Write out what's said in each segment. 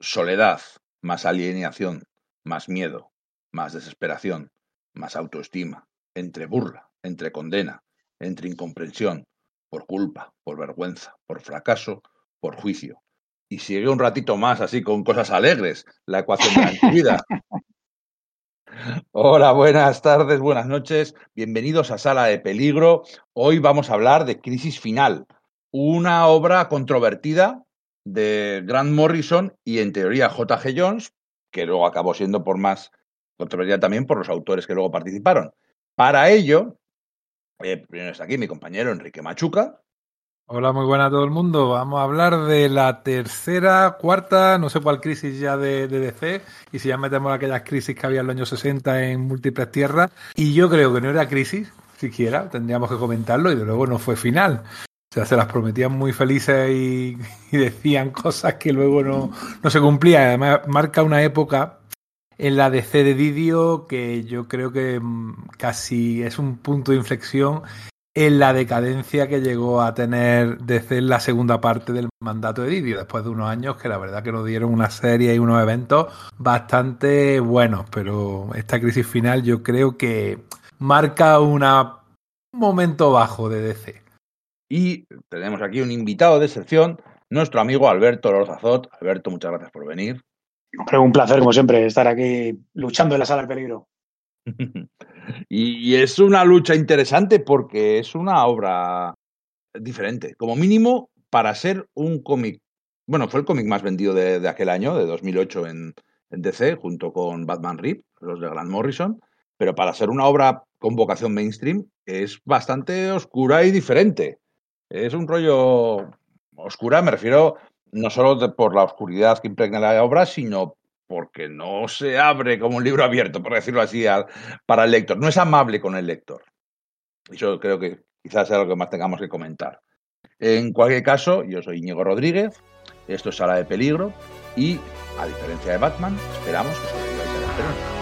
soledad, más alienación, más miedo, más desesperación, más autoestima, entre burla, entre condena, entre incomprensión, por culpa, por vergüenza, por fracaso, por juicio. Y sigue un ratito más así con cosas alegres, la ecuación de la vida. Hola, buenas tardes, buenas noches. Bienvenidos a Sala de Peligro. Hoy vamos a hablar de Crisis Final, una obra controvertida de Grant Morrison y en teoría J.G. Jones, que luego acabó siendo por más controvertida también por los autores que luego participaron. Para ello, eh, primero está aquí mi compañero Enrique Machuca. Hola, muy buena a todo el mundo. Vamos a hablar de la tercera, cuarta, no sé cuál crisis ya de, DC, y si ya metemos aquellas crisis que había en los años 60 en múltiples tierras. Y yo creo que no era crisis, siquiera, tendríamos que comentarlo, y de luego no fue final. O sea, se las prometían muy felices y, decían cosas que luego no, se cumplían. Además, marca una época en la DC de Didio que yo creo que mm, casi es un punto de inflexión en la decadencia que llegó a tener DC en la segunda parte del mandato de Didio, después de unos años que la verdad que nos dieron una serie y unos eventos bastante buenos, pero esta crisis final yo creo que marca un momento bajo de DC. Y tenemos aquí un invitado de excepción, nuestro amigo Alberto Lorzazot. Alberto, muchas gracias por venir. un placer, como siempre, estar aquí luchando en la sala del peligro. y es una lucha interesante porque es una obra diferente. Como mínimo, para ser un cómic. Bueno, fue el cómic más vendido de, aquel año, de 2008 en, en, DC, junto con Batman Rip, los de Grant Morrison. Pero para ser una obra con vocación mainstream, es bastante oscura y diferente. Es un rollo oscura, me refiero no solo por la oscuridad que impregna la obra, sino porque no se abre como un libro abierto, por decirlo así, para el lector. No es amable con el lector. Eso creo que quizás sea lo que más tengamos que comentar. En cualquier caso, yo soy Íñigo Rodríguez, esto es Sala de Peligro y, a diferencia de Batman, esperamos que sobreviváis a la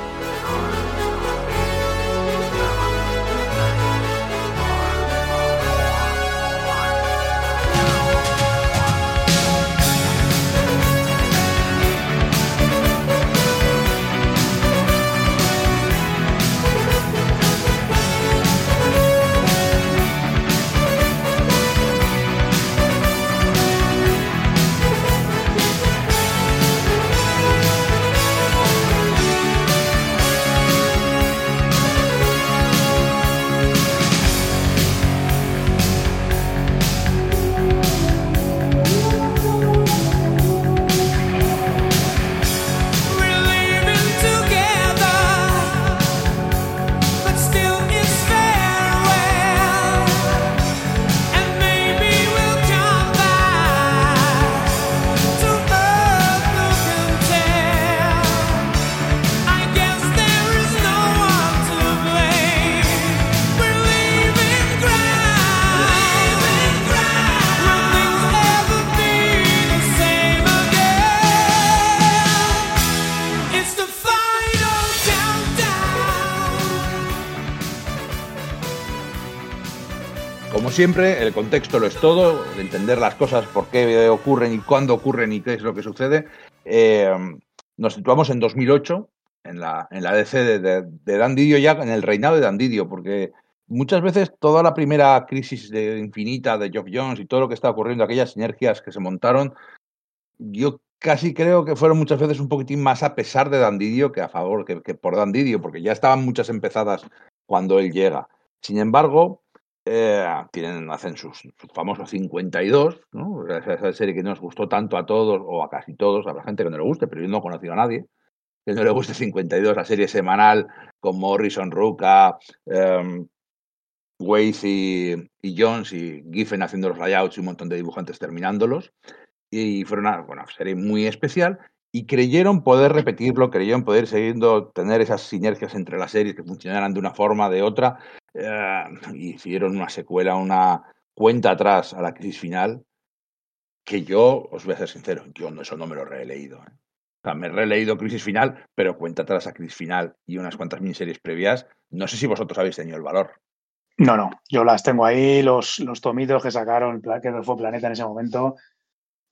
siempre, el contexto lo es todo, entender las cosas, por qué ocurren y cuándo ocurren y qué es lo que sucede. Eh, nos situamos en 2008, en la, en la DC de, de, Dan Didio, ya en el reinado de Dan Didio, porque muchas veces toda la primera crisis de infinita de Geoff Jones y todo lo que está ocurriendo, aquellas sinergias que se montaron, yo casi creo que fueron muchas veces un poquitín más a pesar de Dan Didio que a favor, que, que por Dan Didio, porque ya estaban muchas empezadas cuando él llega. Sin embargo, eh, tienen, hacen sus, famosos 52, ¿no? Esa, serie que nos gustó tanto a todos, o a casi todos, habrá gente que no le guste, pero yo no he conocido a nadie que no le guste 52, la serie semanal con Morrison, Ruka, um, y, Jones y Giffen haciendo los layouts y un montón de dibujantes terminándolos. Y fue una, una serie muy especial y creyeron poder repetirlo, creyeron poder seguir tener esas sinergias entre las series que funcionaran de una forma, de otra, eh, hicieron una secuela, una cuenta atrás a la crisis final, que yo, os voy a ser sincero, yo no, eso no me lo he releído. ¿eh? O sea, me he releído Crisis Final, pero cuenta atrás a Crisis Final y unas cuantas miniseries previas. No sé si vosotros habéis tenido el valor. No, no, yo las tengo ahí, los, los tomitos que sacaron, que fue Planeta en ese momento,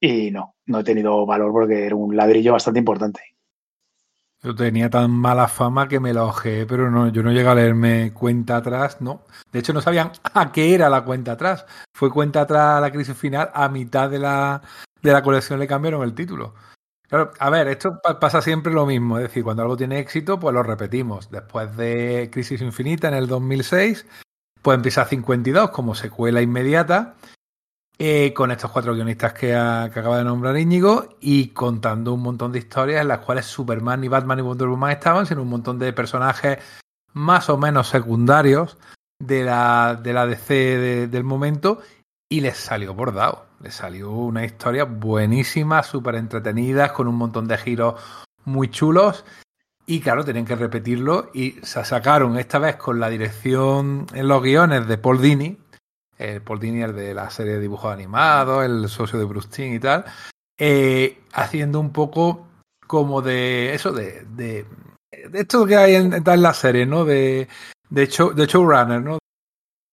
y no, no he tenido valor porque era un ladrillo bastante importante. Yo tenía tan mala fama que me la ojeé, pero no, yo no llegué a leerme cuenta atrás, no. De hecho, no sabían a qué era la cuenta atrás. Fue cuenta atrás la crisis final, a mitad de la, de la colección le cambiaron el título. Claro, a ver, esto pasa siempre lo mismo, es decir, cuando algo tiene éxito, pues lo repetimos. Después de Crisis Infinita en el 2006, pues empieza 52 como secuela inmediata, eh, con estos cuatro guionistas que, acaba de nombrar Íñigo, y contando un montón de historias en las cuales Superman y Batman y Wonder Woman estaban, sino un montón de personajes más o menos secundarios de la, de la DC del momento, y les salió bordado. Les salió una historia buenísima, súper entretenida, con un montón de giros muy chulos. Y claro, tenían que repetirlo y se sacaron esta vez con la dirección en los guiones de Paul Dini, el Paul Dini el de la serie de dibujos animados, el socio de Bruce Timm y tal, eh, haciendo un poco como de eso, de, de, esto que hay en, en la serie, ¿no? De, de, show, de showrunner, ¿no?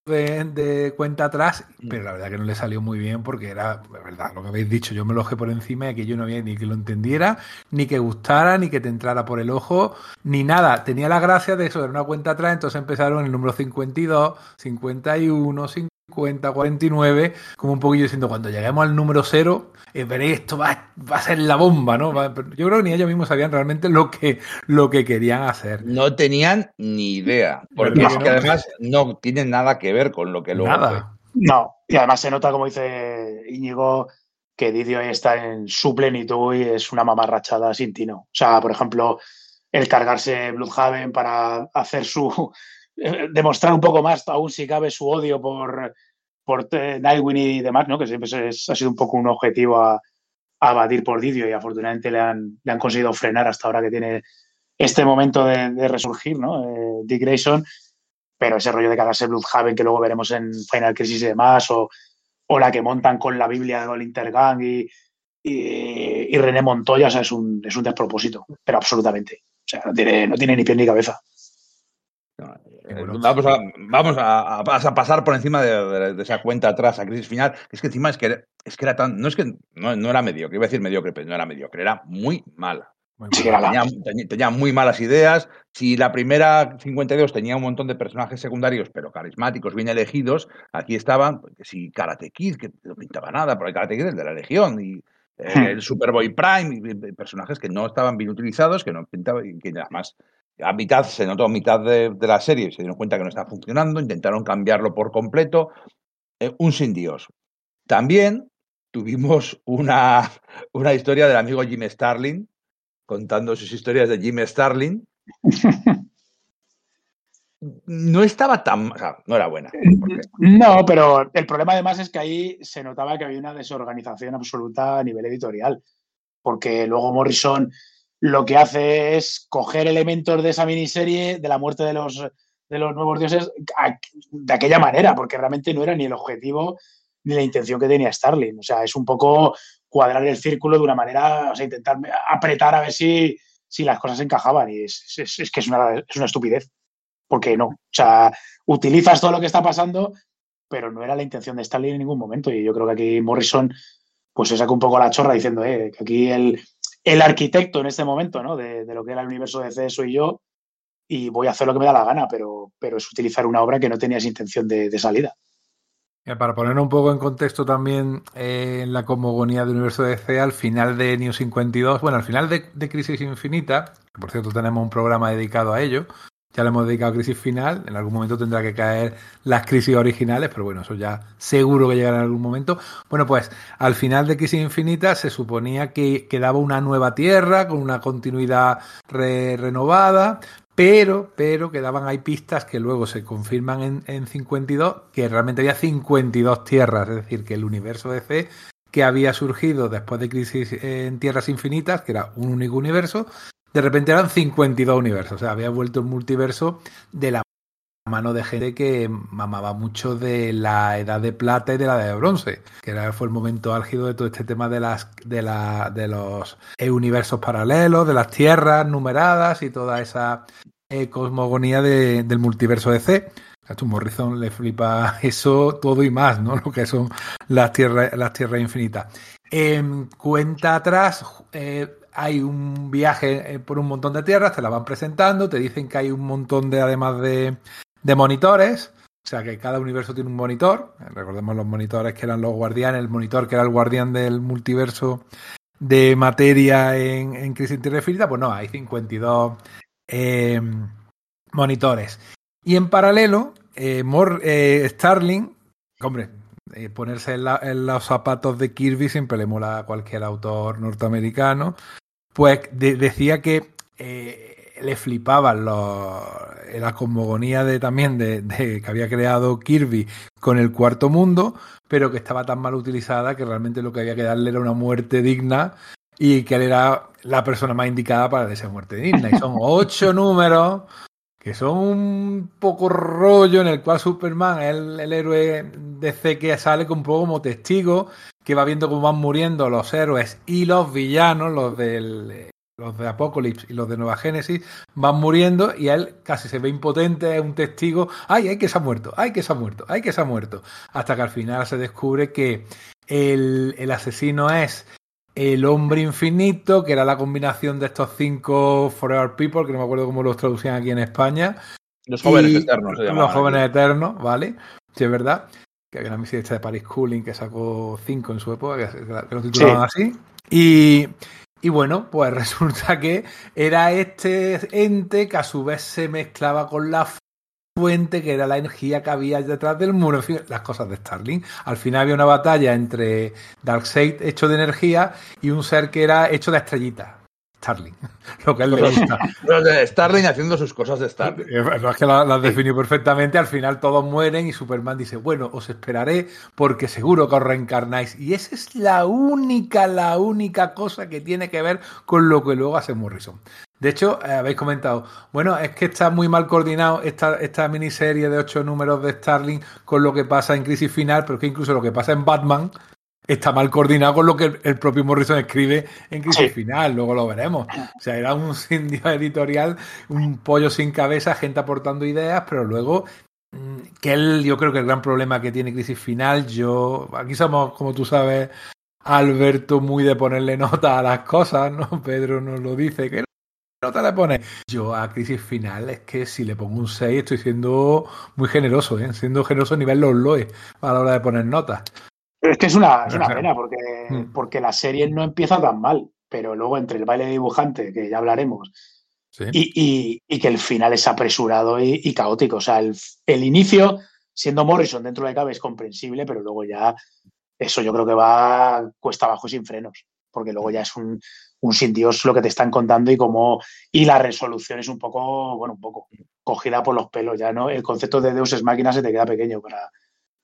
de, cuenta atrás, mm. pero la verdad que no le salió muy bien porque era, verdad, lo que habéis dicho, yo me lo por encima y que yo no había ni que lo entendiera, ni que gustara, ni que te entrara por el ojo, ni nada. Tenía la gracia de eso, era una cuenta atrás, entonces empezaron el número 52, 51, 50, 49, como un poquillo diciendo, cuando lleguemos al número cero, eh, veréis, esto va, va, a ser la bomba, ¿no? yo creo que ni ellos mismos sabían realmente lo que, lo que querían hacer. No tenían ni idea, porque es que además no tienen nada que ver con lo que luego nada. No, y además se nota, como dice Íñigo, que Didio está en su plenitud y es una mamarrachada sin tino. O sea, por ejemplo, el cargarse Bloodhaven para hacer su eh, demostrar un poco más, aún si cabe, su odio por, por Nightwing y demás, ¿no? que siempre ha sido un poco un objetivo a, a batir por Didio y afortunadamente le han, le han conseguido frenar hasta ahora que tiene este momento de, resurgir, ¿no? Eh, Dick Grayson, pero ese rollo de cagarse Bloodhaven que luego veremos en Final Crisis y demás, o, o la que montan con la Biblia de Intergang y, y, René Montoya, es un, es un despropósito, pero absolutamente. O sea, no tiene, no tiene ni pie ni cabeza. Eh, vamos, a, vamos a, pasar por encima de, esa cuenta atrás a crisis final. Es que encima es que, es que era tan. No es que no, no era mediocre, iba a decir mediocre, pero no era mediocre, era muy mala. tenía, muy malas ideas. Si la primera 52 tenía un montón de personajes secundarios, pero carismáticos, bien elegidos, aquí estaban, que si Karate Kid, que no pintaba nada, porque Karate Kid es de la Legión, y eh, hmm. el Superboy Prime, personajes que no estaban bien utilizados, que no pintaban, y que además a mitad, se notó a mitad de, la serie, se dieron cuenta que no estaba funcionando, intentaron cambiarlo por completo. Eh, un sin Dios. También tuvimos una, una historia del amigo Jim Starlin, contando sus historias de Jim Starlin. no estaba tan. O sea, no era buena. No, pero el problema además es que ahí se notaba que había una desorganización absoluta a nivel editorial. Porque luego Morrison lo que hace es coger elementos de esa miniserie de la muerte de los, de los nuevos dioses de aquella manera, porque realmente no era ni el objetivo ni la intención que tenía Starling. O sea, es un poco cuadrar el círculo de una manera, o sea, intentar apretar a ver si, si las cosas encajaban. Y es, es, que es una, es una estupidez. Porque no. O sea, utilizas todo lo que está pasando, pero no era la intención de Starling en ningún momento. Y yo creo que aquí Morrison pues se saca un poco la chorra diciendo eh, que aquí el, el arquitecto en este momento, ¿no? De, lo que era el universo de C soy yo y voy a hacer lo que me da la gana, pero, pero es utilizar una obra que no tenías intención de, salida. Para poner un poco en contexto también eh, la cosmogonía del universo de DC, al final de New 52, bueno, al final de, de Crisis Infinita, que por cierto tenemos un programa dedicado a ello, ya le hemos dedicado a crisis final, en algún momento tendrá que caer las crisis originales, pero bueno, eso ya seguro que llegará en algún momento. Bueno, pues al final de Crisis Infinita se suponía que quedaba una nueva Tierra con una continuidad renovada, pero, pero quedaban hay pistas que luego se confirman en, en 52, que realmente había 52 tierras, es decir, que el universo de C que había surgido después de Crisis en Tierras Infinitas, que era un único universo, de repente eran 52 universos. O sea, había vuelto un multiverso de la mano de gente que mamaba mucho de la edad de plata y de la edad de bronce, que era, fue el momento álgido de todo este tema de las de la de los universos paralelos, de las tierras numeradas y toda esa eh, cosmogonía del multiverso de C. A tu Morrison le flipa eso todo y más, ¿no? Lo que son las tierras, las tierras infinitas. Em, cuenta atrás, eh, hay un viaje eh, por un montón de tierras, te la van presentando, te dicen que hay un montón de, además de, monitores, o sea que cada universo tiene un monitor. Recordemos los monitores que eran los guardianes, el monitor que era el guardián del multiverso de materia en, en Crisis Infinita, pues no, hay 52 eh, monitores. Y en paralelo, eh, eh, Starling, hombre, eh, ponerse en, en, los zapatos de Kirby siempre le mola a cualquier autor norteamericano, pues de, decía que eh, le flipaban los, la cosmogonía de, también de, de, que había creado Kirby con el cuarto mundo, pero que estaba tan mal utilizada que realmente lo que había que darle era una muerte digna y que él era la persona más indicada para esa muerte digna. Y son ocho números que son un poco rollo en el cual Superman es el, el héroe DC que sale un poco como testigo, que va viendo cómo van muriendo los héroes y los villanos, los del los de Apocalypse y los de Nueva Génesis van muriendo y él casi se ve impotente, es un testigo, ay, ay que se ha muerto, ay que se ha muerto, ay que se ha muerto, hasta que al final se descubre que el, el asesino es el hombre infinito, que era la combinación de estos cinco Forever People, que no me acuerdo cómo los traducían aquí en España. Los jóvenes eternos. Se los jóvenes eternos, ¿vale? Sí, es verdad. Que había una misión esta de Paris Cooling que sacó cinco en su época, que, que lo titulaban sí. así. Y, y bueno, pues resulta que era este ente que a su vez se mezclaba con la fuente que era la energía que había detrás del muro, en fin, las cosas de Starling. Al final había una batalla entre Darkseid hecho de energía y un ser que era hecho de estrellitas. Starling, lo que él le gusta. Starling haciendo sus cosas de Starling. No es que las la definió perfectamente, al final todos mueren y Superman dice, bueno, os esperaré porque seguro que os reencarnáis. Y esa es la única, la única cosa que tiene que ver con lo que luego hace Morrison. De hecho, eh, habéis comentado, bueno, es que está muy mal coordinado esta, esta miniserie de ocho números de Starling con lo que pasa en Crisis Final, pero es que incluso lo que pasa en Batman está mal coordinado con lo que el propio Morrison escribe en Crisis sí. Final, luego lo veremos. O sea, era un sindio editorial, un pollo sin cabeza, gente aportando ideas, pero luego mm, que él, yo creo que el gran problema que tiene Crisis Final, yo, aquí somos, como tú sabes, Alberto, muy de ponerle nota a las cosas, ¿no? Pedro nos lo dice, que nota le pone? Yo a Crisis Final es que si le pongo un 6 estoy siendo muy generoso, ¿eh? siendo generoso a nivel los loes a la hora de poner notas. Es que es una, es una pena porque, mm. porque la serie no empieza tan mal, pero luego entre el baile de dibujante, que ya hablaremos, sí. y, y, y, que el final es apresurado y, y caótico. O sea, el, el, inicio, siendo Morrison dentro de cabe, es comprensible, pero luego ya eso yo creo que va cuesta abajo sin frenos, porque luego ya es un, un sin Dios lo que te están contando y cómo y la resolución es un poco, bueno, un poco cogida por los pelos ya, ¿no? El concepto de Deus es máquina se te queda pequeño para,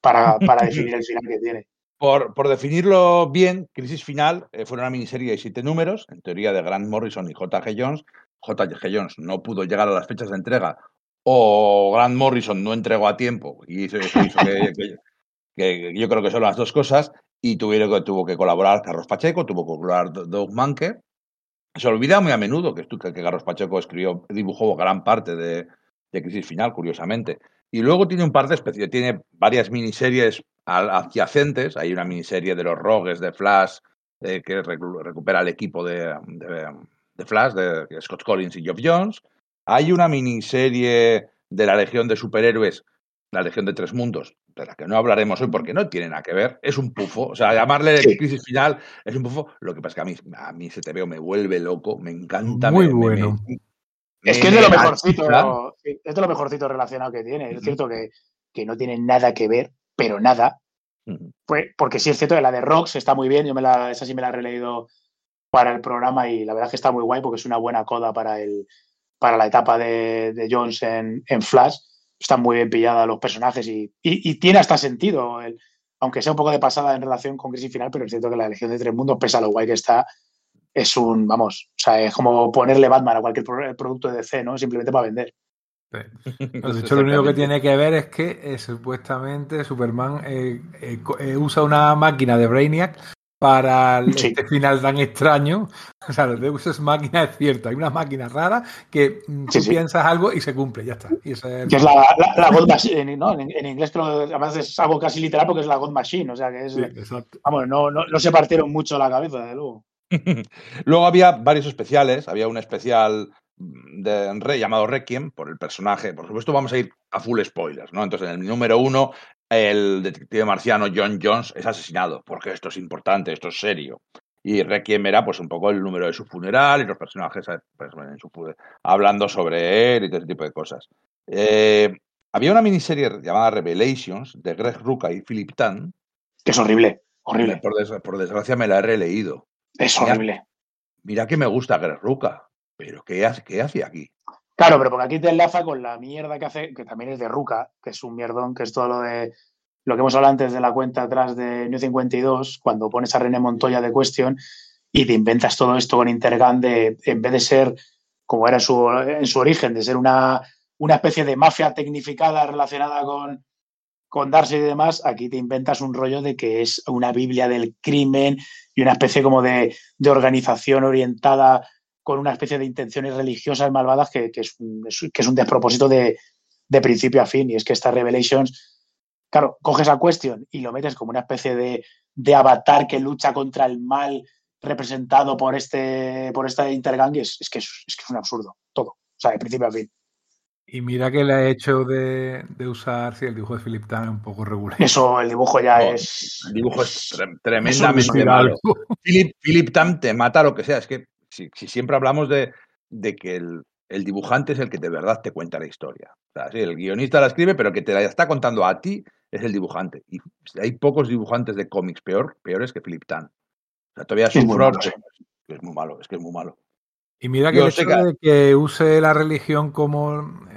para, para definir el final que tiene. Por, por, definirlo bien, Crisis Final eh, fue una miniserie de siete números, en teoría de Grant Morrison y J.G. Jones. J.G. Jones no pudo llegar a las fechas de entrega o Grant Morrison no entregó a tiempo y yo creo que son las dos cosas y tuvieron tuvo que colaborar Carlos Pacheco, tuvo que colaborar Doug Manke. Se olvida muy a menudo que, que Carlos Pacheco escribió, dibujó gran parte de, de Crisis Final, curiosamente. Y luego tiene un par de especies, tiene varias miniseries adyacentes. Hay una miniserie de los Rogues de Flash eh, que recupera el equipo de, de, de Flash, de Scott Collins y Geoff Jones. Hay una miniserie de la Legión de Superhéroes, la Legión de Tres Mundos, de la que no hablaremos hoy porque no tiene nada que ver. Es un pufo. O sea, llamarle sí. crisis final es un pufo. Lo que pasa es que a mí, a mí ese TVO me vuelve loco, me encanta. Muy me, bueno. Me, es que es de lo mejorcito, es de lo mejorcito relacionado que tiene. Es cierto que, que no tiene nada que ver, pero nada. Pues, porque sí es cierto que la de Rocks está muy bien, yo me la, esa sí me la he releído para el programa y la verdad es que está muy guay porque es una buena coda para, el, para la etapa de, de Jones en, en, Flash. Están muy bien pilladas los personajes y, y, y tiene hasta sentido, el, aunque sea un poco de pasada en relación con Crisis Final, pero es cierto que la Legión de Tres Mundos, pese a lo guay que está, es un, vamos, o sea, es como ponerle Batman a cualquier producto de DC, ¿no? Simplemente para vender. Sí. De hecho, lo único que tiene que ver es que eh, supuestamente Superman eh, eh, usa una máquina de Brainiac para este final tan extraño. O sea, lo de Deus máquina es cierto. Hay una máquina rara que mm, tú piensas algo y se cumple, ya está. es, que es la, la, God Machine, ¿no? En, inglés además es algo casi literal porque es la God Machine. O sea, que es. vamos, no, no, no, se partieron mucho la cabeza, de luego. luego había varios especiales. Había un especial de Rey llamado Requiem por el personaje. Por supuesto, vamos a ir a full spoilers, ¿no? Entonces, en el número uno el detective marciano John Jones es asesinado, porque esto es importante, esto es serio. Y Requiem era pues un poco el número de su funeral y los personajes eh, pues, en su, hablando sobre él y todo ese tipo de cosas. Eh, había una miniserie llamada Revelations de Greg Ruca y Philip Tan. Que es horrible, horrible. Por, desgracia me la he releído. Es horrible. Mira, que me gusta Greg Ruca, pero ¿qué hace, qué hace aquí? Claro, pero porque aquí te enlaza con la mierda que hace, que también es de Ruca, que es un mierdón, que es todo lo de lo que hemos hablado antes de la cuenta atrás de New 52, cuando pones a René Montoya de Question y te inventas todo esto con Intergan de, en vez de ser, como era en su origen, de ser una, una especie de mafia tecnificada relacionada con, con Darcy y demás, aquí te inventas un rollo de que es una Biblia del crimen y una especie como de, de organización orientada con una especie de intenciones religiosas malvadas que, es, un, que es, un, despropósito de, principio a fin. Y es que estas Revelations, claro, coges a Question y lo metes como una especie de, avatar que lucha contra el mal representado por este por esta intergang es, que es, que es un absurdo, todo. O sea, de principio a fin. Y mira que le ha hecho de, usar, si el dibujo de Philip Tan es un poco regular. Eso, el dibujo ya es. El dibujo es tremendamente malo. Philip, Philip Tan te mata lo que sea. Es que si, siempre hablamos de, que el, dibujante es el que de verdad te cuenta la historia. el guionista la escribe, pero el que te la está contando a ti es el dibujante. Y hay pocos dibujantes de cómics peor, peores que Philip Tan. O sea, todavía es un es muy malo, es que es muy malo. Y mira que el hecho de que use la religión como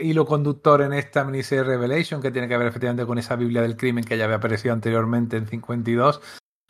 hilo conductor en esta miniserie Revelation, que tiene que ver efectivamente con esa Biblia del crimen que ya había aparecido anteriormente en 52,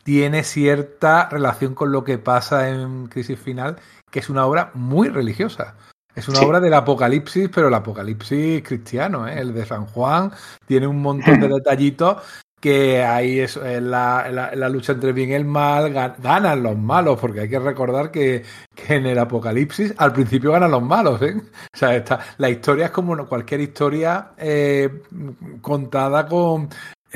tiene cierta relación con lo que pasa en Crisis Final, que es una obra muy religiosa. Es una obra del apocalipsis, pero el apocalipsis cristiano, ¿eh? el de San Juan, tiene un montón de detallitos que ahí es la, la, lucha entre bien y el mal, ganan los malos, porque hay que recordar que, en el apocalipsis al principio ganan los malos. ¿eh? O sea, la historia es como cualquier historia eh, contada con eh,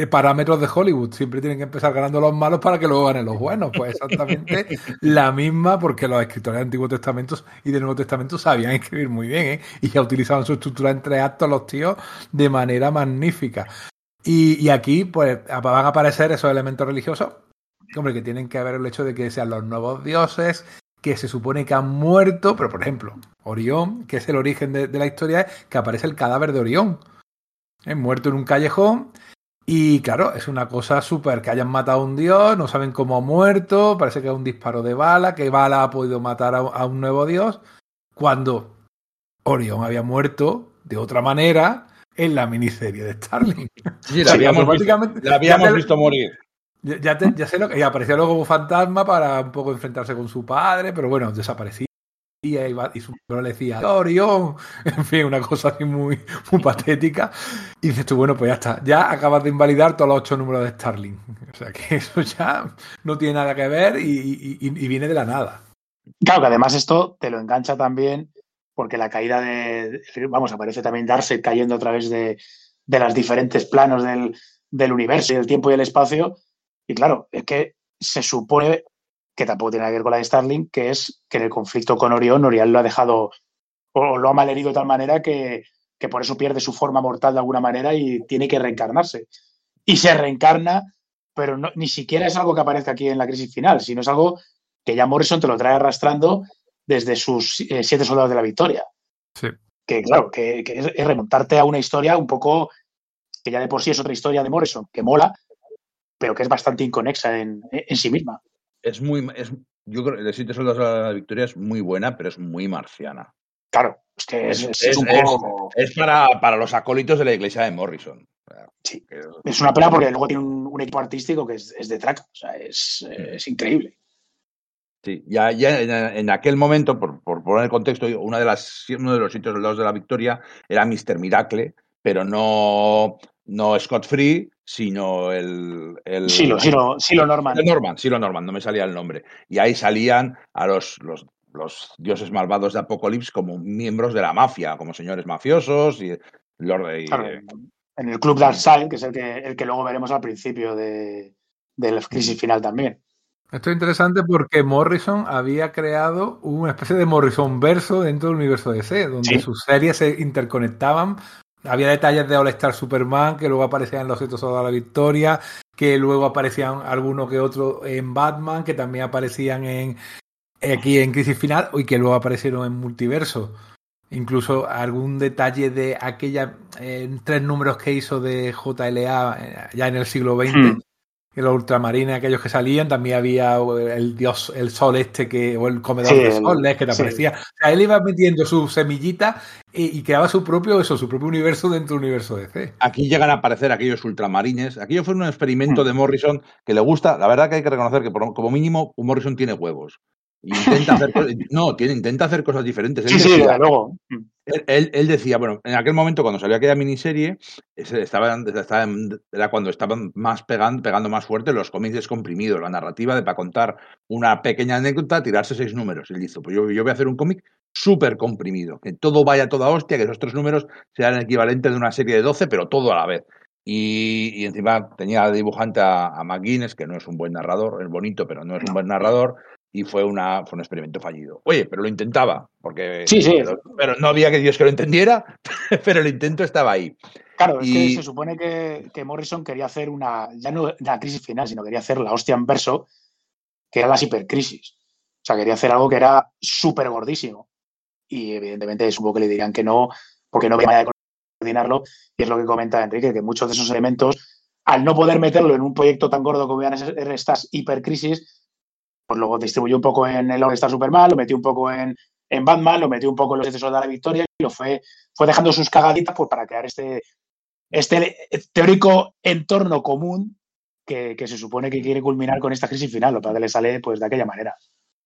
parámetros de Hollywood. Siempre tienen que empezar ganando los malos para que luego ganen los buenos. Pues exactamente la misma, porque los escritores de Antiguo Testamento y del Nuevo Testamento sabían escribir muy bien, ¿eh? Y ya utilizaban su estructura entre actos los tíos de manera magnífica. Y, aquí, pues, van a aparecer esos elementos religiosos, hombre, que tienen que ver el hecho de que sean los nuevos dioses, que se supone que han muerto, pero por ejemplo, Orión, que es el origen de, la historia, es que aparece el cadáver de Orión. ¿eh? Muerto en un callejón y claro, es una cosa súper que hayan matado a un dios, no saben cómo ha muerto, parece que es un disparo de bala, que bala ha podido matar a, un nuevo dios, cuando Orión había muerto de otra manera en la miniserie de Starling. Sí, la habíamos, visto, morir. Ya, ya, sé lo que. Y apareció luego como fantasma para un poco enfrentarse con su padre, pero bueno, desapareció y, y su padre le decía, Orión, en fin, una cosa así muy, muy patética. Y dices tú, bueno, pues ya está, ya acabas de invalidar todos los ocho números de Starling. O sea que eso ya no tiene nada que ver y, viene de la nada. Claro, que además esto te lo engancha también porque la caída de, vamos, aparece también Darcy cayendo a través de, de los diferentes planos del, del universo y del tiempo y el espacio. Y claro, es que se supone que tampoco tiene que ver con la de Starling, que es que en el conflicto con Orión, Orión lo ha dejado o lo ha malherido de tal manera que, por eso pierde su forma mortal de alguna manera y tiene que reencarnarse. Y se reencarna, pero no, ni siquiera es algo que aparezca aquí en la crisis final, sino es algo que ya Morrison te lo trae arrastrando desde sus eh, siete soldados de la victoria. Sí. Que claro, que, es, remontarte a una historia un poco que ya de por sí es otra historia de Morrison, que mola, pero que es bastante inconexa en sí misma es muy. Es, yo creo que el Siete Soldados de la Victoria es muy buena, pero es muy marciana. Claro, es que es, es, un poco... es para, para, los acólitos de la iglesia de Morrison. Sí, es una pena porque luego tiene un, equipo artístico que es, de track, o sea, es, increíble. Sí, ya, ya en, aquel momento, por, por poner el contexto, una de las, uno de los sitios soldados de la victoria era Mr. Miracle, pero no, no Scott Free, sino el. el Silo, Silo, Silo Norman. El Norman, Silo Norman, no me salía el nombre. Y ahí salían a los, los, los dioses malvados de Apocalipsis como miembros de la mafia, como señores mafiosos y. Lord, y claro, en el club Darkseid, que es el que, el que luego veremos al principio de, de la crisis final también. Esto es interesante porque Morrison había creado una especie de Morrison verso dentro del universo DC, donde Sí. sus series se interconectaban. Había detalles de All Star Superman que luego aparecían en Los Hitos de la Victoria, que luego aparecían alguno que otro en Batman, que también aparecían en aquí en Crisis Final y que luego aparecieron en Multiverso. Incluso algún detalle de aquella eh, tres números que hizo de JLA eh, ya en el siglo XX. Que los ultramarines, aquellos que salían, también había el dios, el sol este que, o el comedor Sí, de soles que te sí. aparecía. O sea, él iba metiendo su semillita y, y creaba su propio, eso, su propio universo dentro del universo DC. Aquí llegan a aparecer aquellos ultramarines. Aquello fue un experimento Hmm. de Morrison que le gusta. La verdad que hay que reconocer que por- como mínimo Morrison tiene huevos. Y intenta hacer, no, tiene, intenta hacer cosas diferentes. Sí, sí, luego. Él, él- decía, bueno, en aquel momento cuando salió aquella miniserie, estaba, era cuando estaban más pegando, pegando más fuerte los cómics descomprimidos, la narrativa de para contar una pequeña anécdota, tirarse seis números. Y él dijo, pues yo, yo voy a hacer un cómic súper comprimido, que todo vaya a toda hostia, que esos tres números sean el equivalente de una serie de 12, pero todo a la vez. Y, y encima tenía dibujante a, a McGuinness, que no es un buen narrador, es bonito, pero no es un buen narrador, y fue, una, fue un experimento fallido. Oye, pero lo intentaba, porque Sí, sí. pero, pero no había que Dios que lo entendiera, pero el intento estaba ahí. Claro, es Y- que se supone que, que Morrison quería hacer una, ya no la crisis final, sino quería hacer la hostia en verso, que era las hipercrisis. O sea, quería hacer algo que era súper gordísimo. Y evidentemente supongo que le dirían que no, porque no había manera de coordinarlo. Y es lo que comenta Enrique, que muchos de esos elementos, al no poder meterlo en un proyecto tan gordo como eran estas hipercrisis, pues luego distribuyó un poco en el All Star Superman, lo metió un poco en, en Batman, lo metió un poco en los Excesos de la Victoria y lo fue, fue dejando sus cagaditas pues, para crear este, este teórico entorno común que, que se supone que quiere culminar con esta crisis final, lo que le sale pues de aquella manera.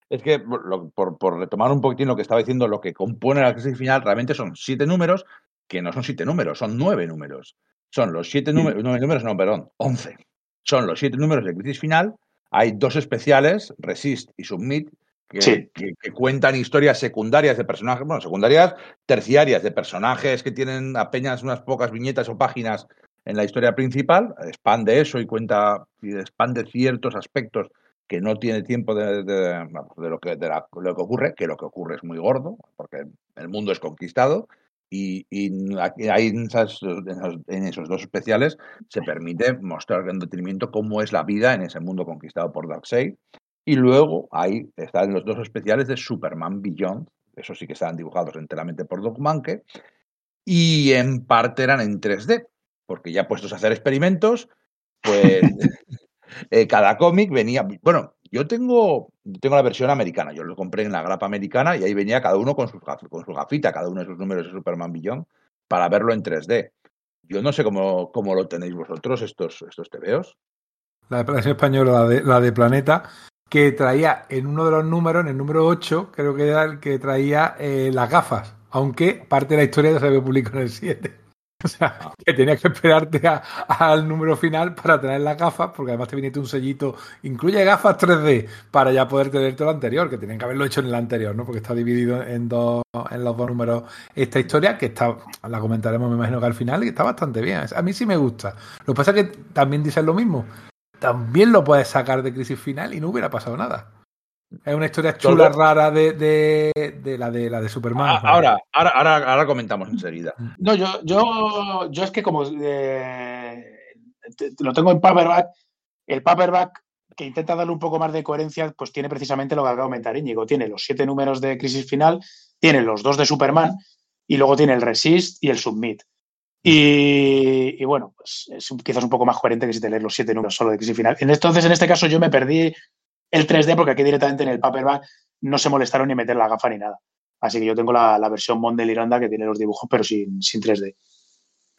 Es que, lo- por, por retomar un poquitín lo que estaba diciendo, lo que compone la crisis final realmente son siete números, que no son siete números, son nueve números. Son los siete números, nueve números, no, perdón, once. Son los siete números de crisis final. Hay dos especiales, Resist y Submit, que, Sí. que- que cuentan historias secundarias de personajes, bueno, secundarias terciarias de personajes que tienen apenas unas pocas viñetas o páginas en la historia principal, expande eso y cuenta y expande ciertos aspectos que no tiene tiempo de, de- vamos, de lo, que, de la- lo que ocurre, que lo que ocurre es muy gordo, porque el mundo es conquistado, y, y en, esas- esos, en esos dos especiales se permite mostrar en detenimiento cómo es la vida en ese mundo conquistado por Darkseid. Y luego ahí están los dos especiales de Superman Beyond, esos sí que estaban dibujados enteramente por Doc Manke, y en parte eran en 3D, porque ya puestos a hacer experimentos, pues eh, cada cómic venía. Bueno, yo tengo, tengo la versión americana, yo lo compré en la grapa americana y ahí venía cada uno con, sus con su gafita, cada uno de sus números de Superman Beyond, para verlo en 3D. Yo no sé cómo, cómo lo tenéis vosotros, estos, estos tebeos. La versión española, la de, la de Planeta, que traía en uno de los números, en el número 8, creo que era el que traía eh, las gafas, aunque parte de la historia ya se había publicado en el 7. O sea, que tenías que esperarte a- al número final para tener las gafas, porque además te venía un sellito, incluye gafas 3D, para ya poder tener todo lo anterior, que tenían que haberlo hecho en el anterior, ¿no? Porque está dividido en dos, en los dos números esta historia, que está, la comentaremos, me imagino que al final, y está bastante bien. A mí sí me gusta. Lo que pasa es que también dicen lo mismo. También lo puedes sacar de crisis final y no hubiera pasado nada. Es una historia chula, rara de, de, de la de la de Superman. Ah, ahora, ahora, ahora, ahora comentamos enseguida. No, yo, yo, yo es que como eh, te- te lo tengo en paperback, el paperback que intenta darle un poco más de coherencia, pues tiene precisamente lo que acaba de comentar Íñigo. Tiene los siete números de Crisis Final, tiene los dos de Superman y luego tiene el Resist y el Submit. Y, y bueno, pues es un- quizás un poco más coherente que si te lees los siete números solo de Crisis Final. En- Entonces, en este caso, yo me perdí el 3D porque aquí directamente en el paperback no se molestaron ni meter la gafa ni nada. Así que yo tengo la, versión Mon de Liranda que tiene los dibujos, pero sin, sin 3D.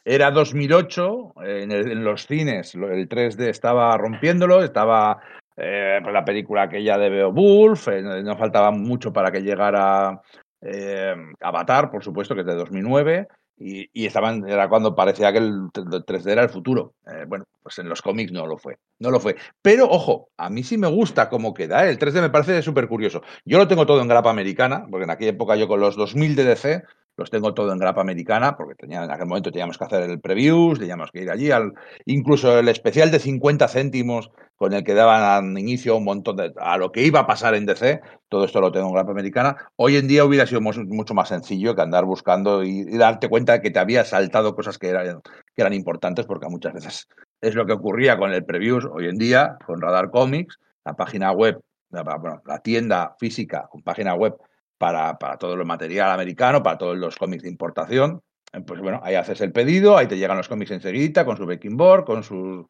Era 2008, en, el- en los cines el 3D estaba rompiéndolo, estaba eh, pues la película aquella de Beowulf, eh, no faltaba mucho para que llegara eh, Avatar, por supuesto, que es de 2009, y, estaban, era cuando parecía que el 3D era el futuro. Eh, bueno, pues en los cómics no lo fue, no lo fue. Pero ojo, a mí sí me gusta cómo queda, ¿eh? el 3D me parece súper curioso. Yo lo tengo todo en grapa americana, porque en aquella época yo con los 2000 de DC los tengo todo en grapa americana, porque en aquel momento teníamos que hacer el previews, teníamos que ir allí, al, incluso el especial de 50 céntimos con el que daban inicio un montón de, a lo que iba a pasar en DC, todo esto lo tengo en grapa americana. Hoy en día hubiera sido mucho más sencillo que andar buscando y, darte cuenta de que te había saltado cosas que eran, que eran importantes, porque muchas veces es lo que ocurría con el previews hoy en día, con Radar Comics, la página web, la, la tienda física con página web para, para todo el material americano, para todos los cómics de importación. Eh, pues bueno, ahí haces el pedido, ahí te llegan los cómics enseguida con su baking board, con sus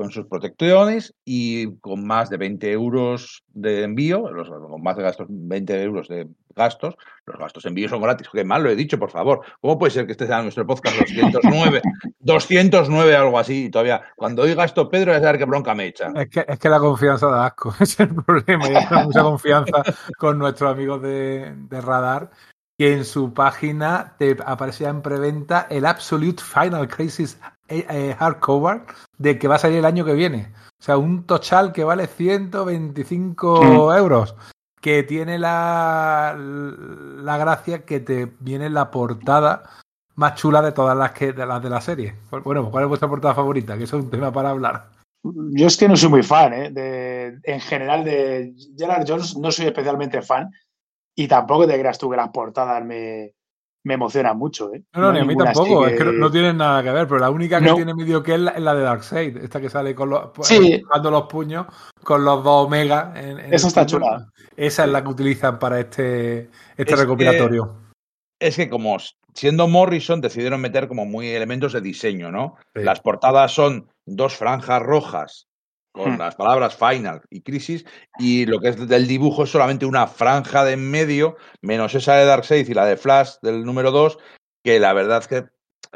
con sus protecciones y con más de 20 euros de envío, los, con más de gastos, 20 euros de gastos, los gastos de envío son gratis. Qué mal lo he dicho, por favor. ¿Cómo puede ser que estés en nuestro podcast 209, 209 algo así? Y todavía, cuando oiga esto, Pedro, ya saber qué bronca me echa. Es que, es que la confianza da asco, es el problema. Y hay mucha confianza con nuestros amigos de, de Radar que en su página te aparecía en preventa el Absolute Final Crisis eh, eh, hardcover de que va a salir el año que viene. O sea, un tochal que vale 125 mm. euros. Que tiene la, la gracia que te viene la portada más chula de todas las que de las de la serie. Bueno, ¿cuál es vuestra portada favorita? Que eso es un tema para hablar. Yo es que no soy muy fan, ¿eh? De, en general de Gerard Jones no soy especialmente fan y tampoco te creas tú que las portadas me, me emociona mucho. ¿eh? No, no, ni a mí tampoco, es que no, tienen nada que ver, pero la única que tiene medio que es la, es la de Darkseid, esta que sale con los, pues, los puños con los dos Omega. Esa está chula. Esa es la que utilizan para este, este recopilatorio. es que como siendo Morrison decidieron meter como muy elementos de diseño, ¿no? Las portadas son dos franjas rojas con hmm. las palabras final y crisis, y lo que es del dibujo es solamente una franja de en medio, menos esa de Darkseid y la de Flash del número 2, que la verdad es que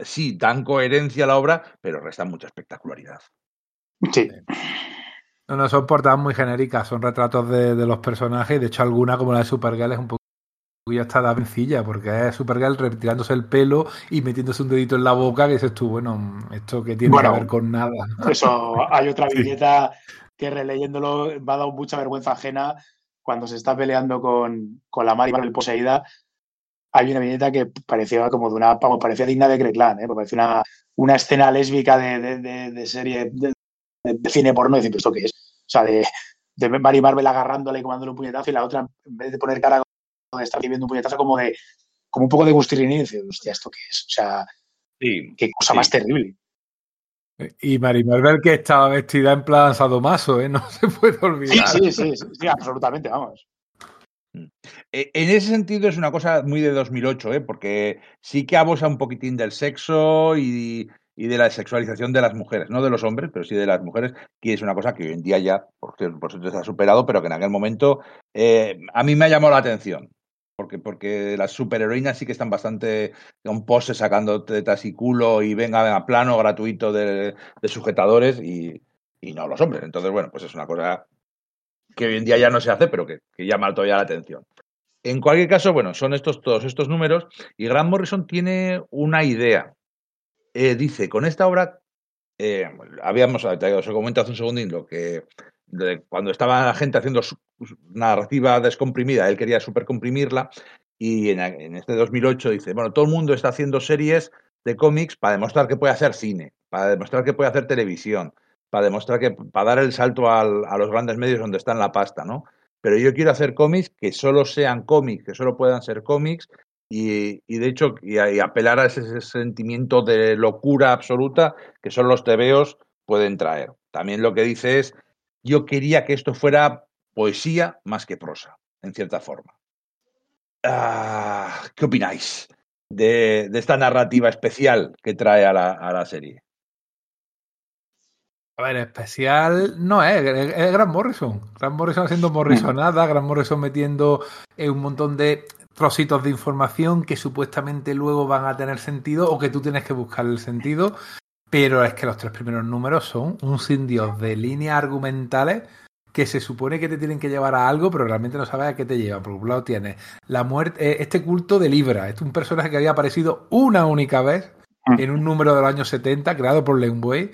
sí, dan coherencia a la obra, pero restan mucha espectacularidad. Sí. No, no, son portadas muy genéricas, son retratos de, de los personajes, de hecho alguna como la de Supergirl es un poco ya está la vencilla, porque es Supergirl retirándose el pelo y metiéndose un dedito en la boca, que dices tú, bueno, esto que tiene que ver con nada. Eso, hay otra viñeta que releyéndolo va a dar mucha vergüenza ajena cuando se está peleando con, con la Maribel poseída. Hay una viñeta que parecía como de una, parecía digna de Creclan, ¿eh? parecía una, una escena lésbica de, de, serie de, cine porno, y decir, ¿esto qué es? O sea, de, de Mari Marvel agarrándole y comándole un puñetazo y la otra, en vez de poner cara de estar viviendo un puñetazo como de como un poco de gustirini y decir, hostia, ¿esto qué es? O sea, qué cosa más terrible. Y Mari Marvel que estaba vestida en plan sadomaso, ¿eh? No se puede olvidar. Sí, sí, sí, sí, absolutamente, vamos. Mm. E, en ese sentido es una cosa muy de 2008, ¿eh? porque sí que abusa un poquitín del sexo y, y, de la sexualización de las mujeres, no de los hombres, pero sí de las mujeres, que es una cosa que hoy en día ya, por por suerte, se ha superado, pero que en aquel momento eh, a mí me ha llamado la atención porque, porque las superheroínas sí que están bastante con poses sacando tetas y culo y venga a plano gratuito de, sujetadores y, no los hombres. Entonces, bueno, pues es una cosa que hoy en día ya no se hace, pero que, llama todavía la atención. En cualquier caso, bueno, son estos todos estos números y Grant Morrison tiene una idea. Eh, dice, con esta obra, eh, habíamos, os comento hace un segundín lo que cuando estaba la gente haciendo su, narrativa descomprimida, él quería supercomprimirla y en, este 2008 dice, bueno, todo el mundo está haciendo series de cómics para demostrar que puede hacer cine, para demostrar que puede hacer televisión, para demostrar que, para dar el salto a los grandes medios donde está en la pasta, ¿no? Pero yo quiero hacer cómics que solo sean cómics, que solo puedan ser cómics y, de hecho y, apelar a ese, ese, sentimiento de locura absoluta que solo los tebeos pueden traer. También lo que dice es yo quería que esto fuera poesía más que prosa, en cierta forma. Ah, ¿Qué opináis de, esta narrativa especial que trae a la, serie? A ver, especial no es, es, Gran Morrison. Gran Morrison haciendo Morrisonada, Gran Morrison metiendo eh, un montón de trocitos de información que supuestamente luego van a tener sentido o que tú tienes que buscar el sentido. Pero es que los tres primeros números son un sin Dios de líneas argumentales que se supone que te tienen que llevar a algo, pero realmente no sabes a qué te llevan. Por un lado tienes la muerte, eh, este culto de Libra, este es un personaje que había aparecido una única vez mm. en un número de los años 70 creado por Way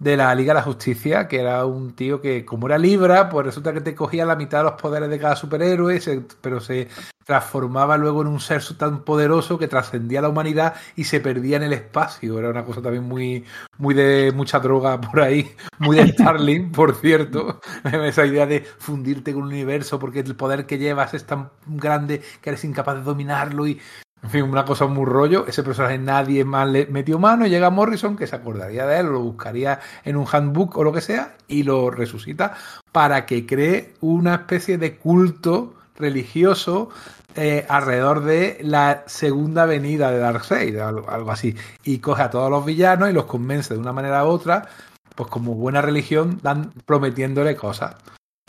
de la Liga de la Justicia, que era un tío que, como era Libra, pues resulta que te cogía la mitad de los poderes de cada superhéroe, pero se transformaba luego en un ser tan poderoso que trascendía la humanidad y se perdía en el espacio. Era una cosa también muy, muy de mucha droga por ahí, muy de Starling, por cierto. Esa idea de fundirte con el universo porque el poder que llevas es tan grande que eres incapaz de dominarlo y en fin, una cosa muy rollo. Ese personaje nadie más le metió mano. Y llega Morrison, que se acordaría de él, lo buscaría en un handbook o lo que sea, y lo resucita para que cree una especie de culto religioso eh, alrededor de la segunda venida de Darkseid, algo, algo así. Y coge a todos los villanos y los convence de una manera u otra, pues como buena religión, dan prometiéndole cosas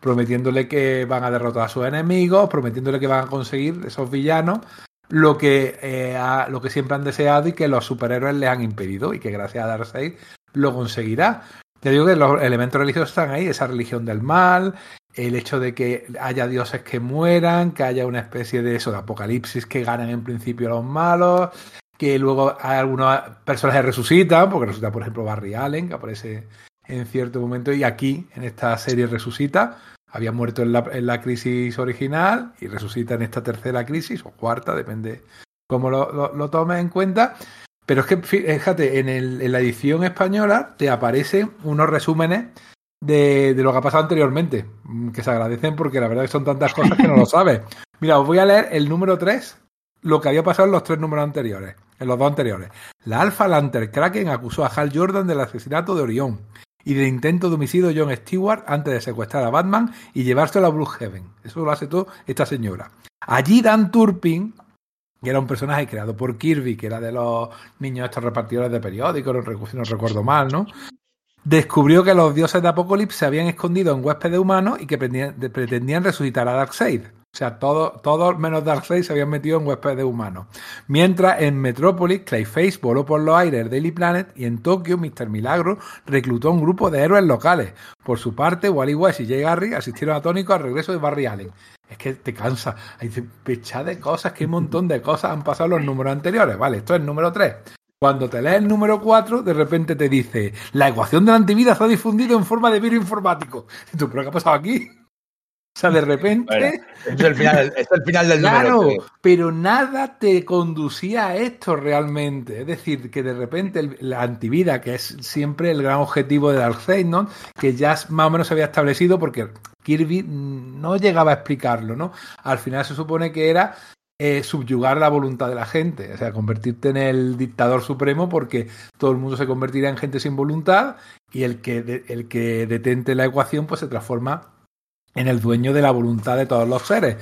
prometiéndole que van a derrotar a sus enemigos, prometiéndole que van a conseguir esos villanos lo que, eh, lo que siempre han deseado y que los superhéroes le han impedido y que gracias a Darkseid lo conseguirá. Te digo que los elementos religiosos están ahí, esa religión del mal, el hecho de que haya dioses que mueran, que haya una especie de eso, de apocalipsis que ganan en principio los malos, que luego hay algunas personas que resucitan, porque resucita por ejemplo Barry Allen, que aparece en cierto momento, y aquí en esta serie resucita había muerto en la, crisis original y resucita en esta tercera crisis, o cuarta, depende cómo lo, lo, tomes en cuenta. Pero es que, fíjate, en, el, en la edición española te aparecen unos resúmenes de, de, lo que ha pasado anteriormente, mm, que se agradecen porque la verdad es que son tantas cosas que no lo sabes. Mira, os voy a leer el número 3, lo que había pasado en los tres números anteriores, en los dos anteriores. La Alpha Lantern Kraken acusó a Hal Jordan del asesinato de Orión y del intento de homicidio de John Stewart antes de secuestrar a Batman y llevárselo a Blue Heaven. Eso lo hace todo esta señora. Allí Dan Turpin, que era un personaje creado por Kirby, que era de los niños estos repartidores de periódicos, no, no recuerdo mal, ¿no? Descubrió que los dioses de Apocalipsis se habían escondido en huéspedes humanos y que pretendían resucitar a Darkseid. O sea, todos todo menos Darkseid se habían metido en huéspedes humanos. Mientras en Metrópolis, Clayface voló por los aires Daily Planet y en Tokio, Mr. Milagro reclutó a un grupo de héroes locales. Por su parte, Wally West y Jay Garry asistieron atónicos al regreso de Barry Allen. Es que te cansa. Hay pecha de cosas, que un montón de cosas han pasado en los números anteriores. Vale, esto es el número 3. Cuando te lees el número 4, de repente te dice, la ecuación de la antivida se ha difundido en forma de virus informático. ¿Y tú, pero qué ha pasado aquí? O sea, de repente. es, el final, es el final del claro, pero nada te conducía a esto realmente. Es decir, que de repente la antivida, que es siempre el gran objetivo de Darkseid, ¿no? Que ya más o menos se había establecido porque Kirby no llegaba a explicarlo, ¿no? Al final se supone que era eh, subyugar la voluntad de la gente, o sea, convertirte en el dictador supremo porque todo el mundo se convertirá en gente sin voluntad y el que, el que detente la ecuación pues se transforma en el dueño de la voluntad de todos los seres.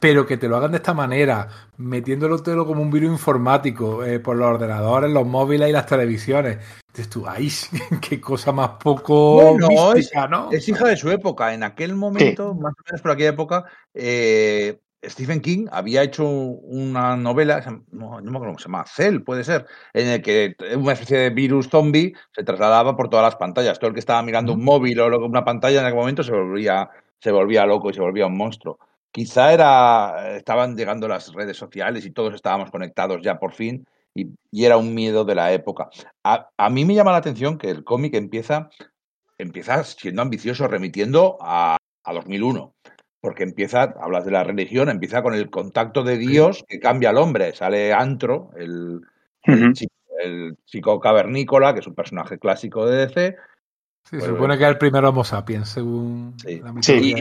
Pero que te lo hagan de esta manera, metiéndolo todo como un virus informático eh, por los ordenadores, los móviles y las televisiones. Dices tú, ¡ay! ¡Qué cosa más poco mística, ¿no? Es hija de su época. En aquel momento, más o menos por aquella época, eh, Stephen King había hecho una novela, no, me acuerdo cómo se llama, Cell puede ser, en el que una especie de virus zombie se trasladaba por todas las pantallas. Todo el que estaba mirando un móvil o una pantalla en aquel momento se volvía se volvía loco y se volvía un monstruo. Quizá era, estaban llegando las redes sociales y todos estábamos conectados ya por fin y, era un miedo de la época. A, mí me llama la atención que el cómic empieza, empieza siendo ambicioso, remitiendo a, a 2001 porque empieza, hablas de la religión, empieza con el contacto de Dios que cambia al hombre. Sale Antro, el, el, chico, cavernícola, que es un personaje clásico de DC, se pues supone que es el primer Homo sapiens, según sí.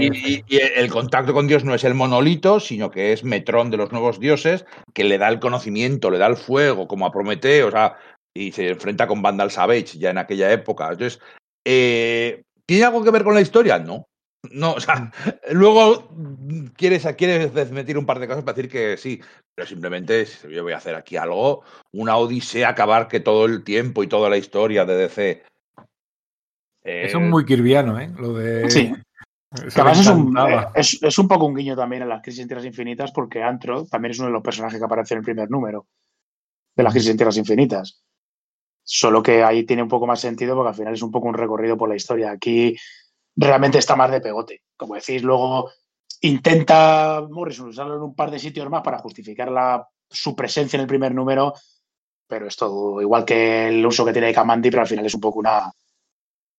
Y, el contacto con Dios no es el monolito, sino que es Metrón de los nuevos dioses, que le da el conocimiento, le da el fuego, como a Prometeo, o sea, y se enfrenta con Vandal Savage ya en aquella época. Entonces, eh, ¿tiene algo que ver con la historia? No. No, o sea, luego quieres, quieres desmentir un par de cosas para decir que sí, pero simplemente yo voy a hacer aquí algo, una odisea acabar que todo el tiempo y toda la historia de DC eso es muy kirviano, ¿eh? Lo de... Sí. es un, eh, es, un, poco un guiño también en las crisis en tierras infinitas, porque Antro también es uno de los personajes que aparece en el primer número de las crisis en tierras infinitas. Solo que ahí tiene un poco más sentido porque al final es un poco un recorrido por la historia. Aquí realmente está más de pegote. Como decís, luego intenta Morrison usarlo en un par de sitios más para justificar la, su presencia en el primer número, pero es todo igual que el uso que tiene Kamandi, pero al final es un poco una,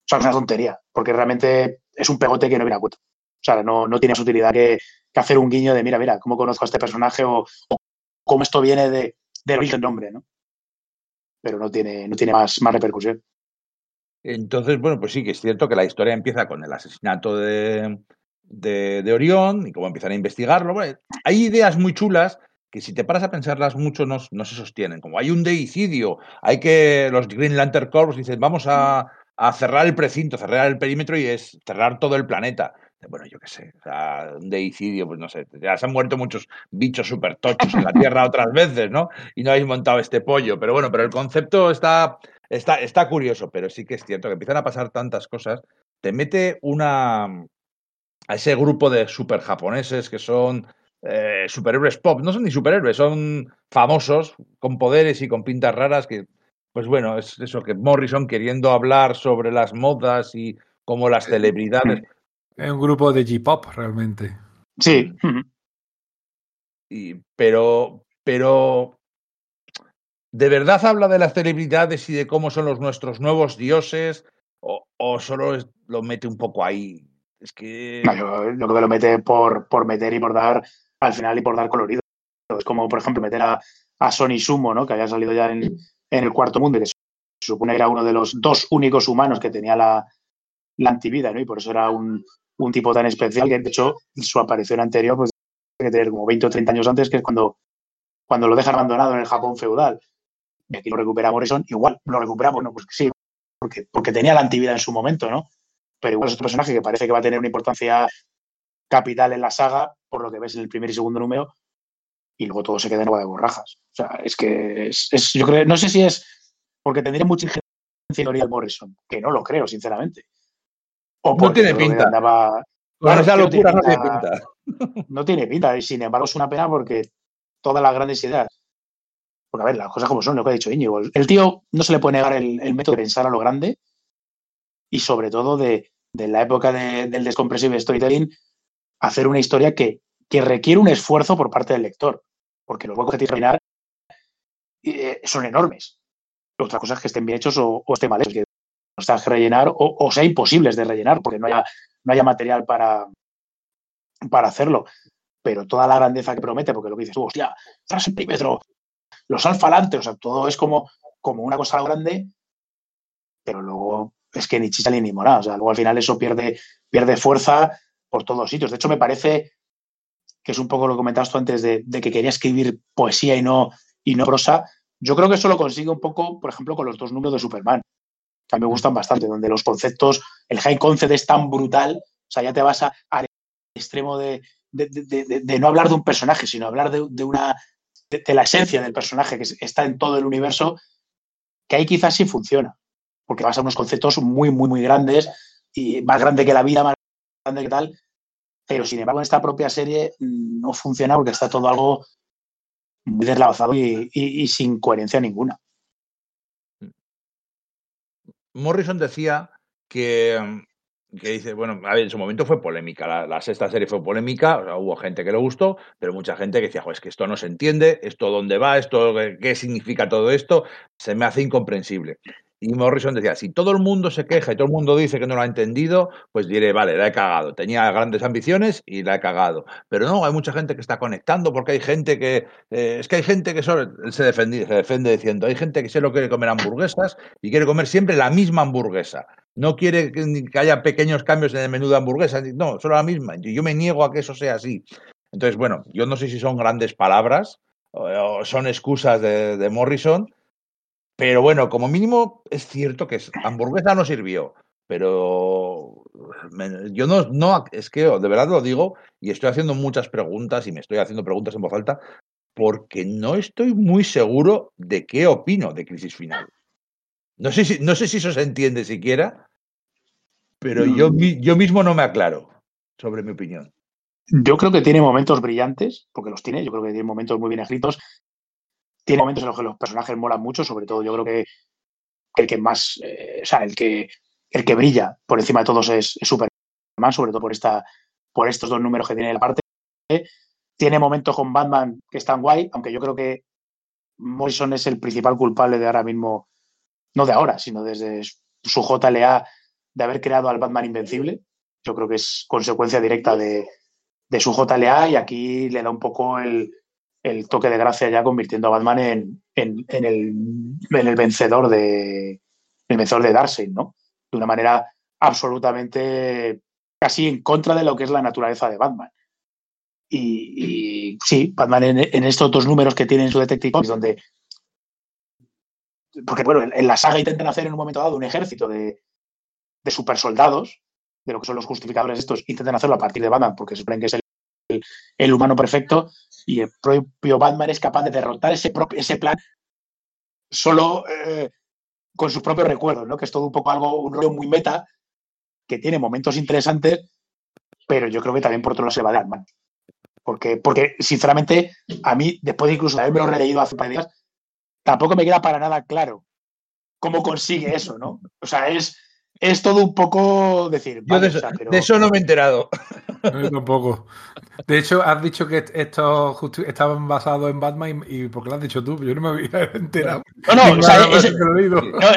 sea, es una tontería, porque realmente es un pegote que no viene a cuento. O sea, no, no tiene más utilidad que, hacer un guiño de, mira, mira, cómo conozco a este personaje o, cómo esto viene de, del origen nombre, ¿no? Pero no tiene, no tiene más, más repercusión. Entonces, bueno, pues sí que es cierto que la historia empieza con el asesinato de, de, Orión y cómo empiezan a investigarlo. hay ideas muy chulas que si te paras a pensarlas mucho no, no, se sostienen. Como hay un deicidio, hay que los Green Lantern Corps dicen vamos a, a cerrar el precinto, cerrar el perímetro y es cerrar todo el planeta. Bueno, yo qué sé, o sea, un deicidio, pues no sé, ya se han muerto muchos bichos súper tochos en la Tierra otras veces, ¿no? Y no habéis montado este pollo, pero bueno, pero el concepto está, está, está curioso, pero sí que es cierto que empiezan a pasar tantas cosas, te mete una a ese grupo de super japoneses que son eh, superhéroes pop, no son ni superhéroes, son famosos, con poderes y con pintas raras que pues bueno, es eso que Morrison queriendo hablar sobre las modas y como las celebridades. Es un grupo de J-pop realmente. Sí. Y, pero, pero ¿de verdad habla de las celebridades y de cómo son los nuestros nuevos dioses? ¿O, solo lo mete un poco ahí? Es que. yo, creo que lo mete por, por meter y por dar al final y por dar colorido. Es como, por ejemplo, meter a, a Sony Sumo, ¿no? Que haya salido ya en, en el cuarto mundo, que se supone que era uno de los dos únicos humanos que tenía la, antivida, ¿no? Y por eso era un, un, tipo tan especial que, de hecho, su aparición anterior, pues, tiene que tener como 20 o 30 años antes, que es cuando, cuando lo dejan abandonado en el Japón feudal. Y aquí lo recupera Morrison, igual lo recupera, bueno, pues sí, porque, porque tenía la antivida en su momento, ¿no? Pero igual es otro personaje que parece que va a tener una importancia capital en la saga, por lo que ves en el primer y segundo número, y luego todo se queda en agua de borrajas. O sea, es que es, yo creo, no sé si es porque tendría mucha injerencia en Morrison, que no lo creo, sinceramente. O no tiene pinta. Andaba, esa locura no tiene pinta. No tiene pinta, y sin embargo es una pena porque todas las grandes ideas. Porque a ver, las cosas como son, lo que ha dicho Íñigo. El tío no se le puede negar el, método de pensar a lo grande y sobre todo de, de la época del descompresive storytelling, hacer una historia que, que requiere un esfuerzo por parte del lector porque los huecos que tiene que rellenar eh, son enormes. Otra cosa es que estén bien hechos o, estén mal hechos, que no están que rellenar o, sea imposibles de rellenar porque no haya, no haya material para, para hacerlo. Pero toda la grandeza que promete, porque lo que dices tú, hostia, tras el perímetro, los alfalantes, o sea, todo es como, como una cosa grande, pero luego es que ni chicha ni mora. O sea, luego al final eso pierde, pierde fuerza por todos sitios. De hecho, me parece que es un poco lo que comentabas tú antes de, que quería escribir poesía y no, y no prosa, yo creo que eso lo consigue un poco, por ejemplo, con los dos números de Superman, que a mí me gustan bastante, donde los conceptos, el high concept es tan brutal, o sea, ya te vas al extremo de, no hablar de un personaje, sino hablar de, una de, la esencia del personaje que está en todo el universo, que ahí quizás sí funciona, porque vas a unos conceptos muy, muy, muy grandes y más grande que la vida, más grande que tal, pero sin embargo, en esta propia serie mm, no funciona porque está todo algo muy y, sin coherencia ninguna. Morrison decía que, que, dice, bueno, en su momento fue polémica, la, sexta serie fue polémica, hubo gente que le gustó, pero mucha gente que decía, es que esto no se entiende, esto dónde va, esto qué significa todo esto, se me hace incomprensible. Y Morrison decía, si todo el mundo se queja y todo el mundo dice que no lo ha entendido, pues diré, vale, la he cagado. Tenía grandes ambiciones y la he cagado. Pero no, hay mucha gente que está conectando porque hay gente que... Eh, es que hay gente que solo, se, defiende, se defiende diciendo, hay gente que solo quiere comer hamburguesas y quiere comer siempre la misma hamburguesa. No quiere que, haya pequeños cambios en el menú de hamburguesas. No, solo la misma. Yo me niego a que eso sea así. Entonces, bueno, yo no sé si son grandes palabras o son excusas de Morrison, pero bueno, como mínimo es cierto que hamburguesa no sirvió. Pero yo no, no, es que de verdad lo digo y estoy haciendo muchas preguntas y me estoy haciendo preguntas en voz alta porque no estoy muy seguro de qué opino de Crisis Final. No sé si, no sé si eso se entiende siquiera, pero yo, mm. yo mismo no me aclaro sobre mi opinión. Yo creo que tiene momentos brillantes, porque los tiene, yo creo que tiene momentos muy bien escritos, tiene momentos en los que los personajes molan mucho, sobre todo yo creo que, el que más, eh, o sea, el que, el que brilla por encima de todos es, Superman, sobre todo por, esta, por estos dos números que tiene la parte. Tiene momentos con Batman que están guay, aunque yo creo que Morrison es el principal culpable de ahora mismo, no de ahora, sino desde su JLA de haber creado al Batman Invencible. Yo creo que es consecuencia directa de, de su JLA y aquí le da un poco el, el toque de gracia ya convirtiendo a Batman en, en, en, el, en el, vencedor de el vencedor de Darkseid, ¿no? De una manera absolutamente casi en contra de lo que es la naturaleza de Batman. Y, sí, Batman en, estos dos números que tiene en su Detective Comics, donde porque bueno, en, la saga intentan hacer en un momento dado un ejército de, de supersoldados, de lo que son los justificadores estos, intentan hacerlo a partir de Batman, porque se supone que es el, el, humano perfecto, y el propio Batman es capaz de derrotar ese, ese plan solo eh, con sus propios recuerdos, ¿no? Que es todo un poco algo, un rollo muy meta, que tiene momentos interesantes, pero yo creo que también por otro lado se va de Batman. Porque, porque, sinceramente, a mí, después de incluso haberme lo releído hace par días, tampoco me queda para nada claro cómo consigue eso, ¿no? O sea, es, es todo un poco decir. Yo de, eso, o sea, pero... de, eso, no me he enterado. Yo tampoco. De hecho, has dicho que estos estaban basados en Batman y, y ¿por qué lo has dicho tú? Yo no me había enterado. No, no, o sea, es, no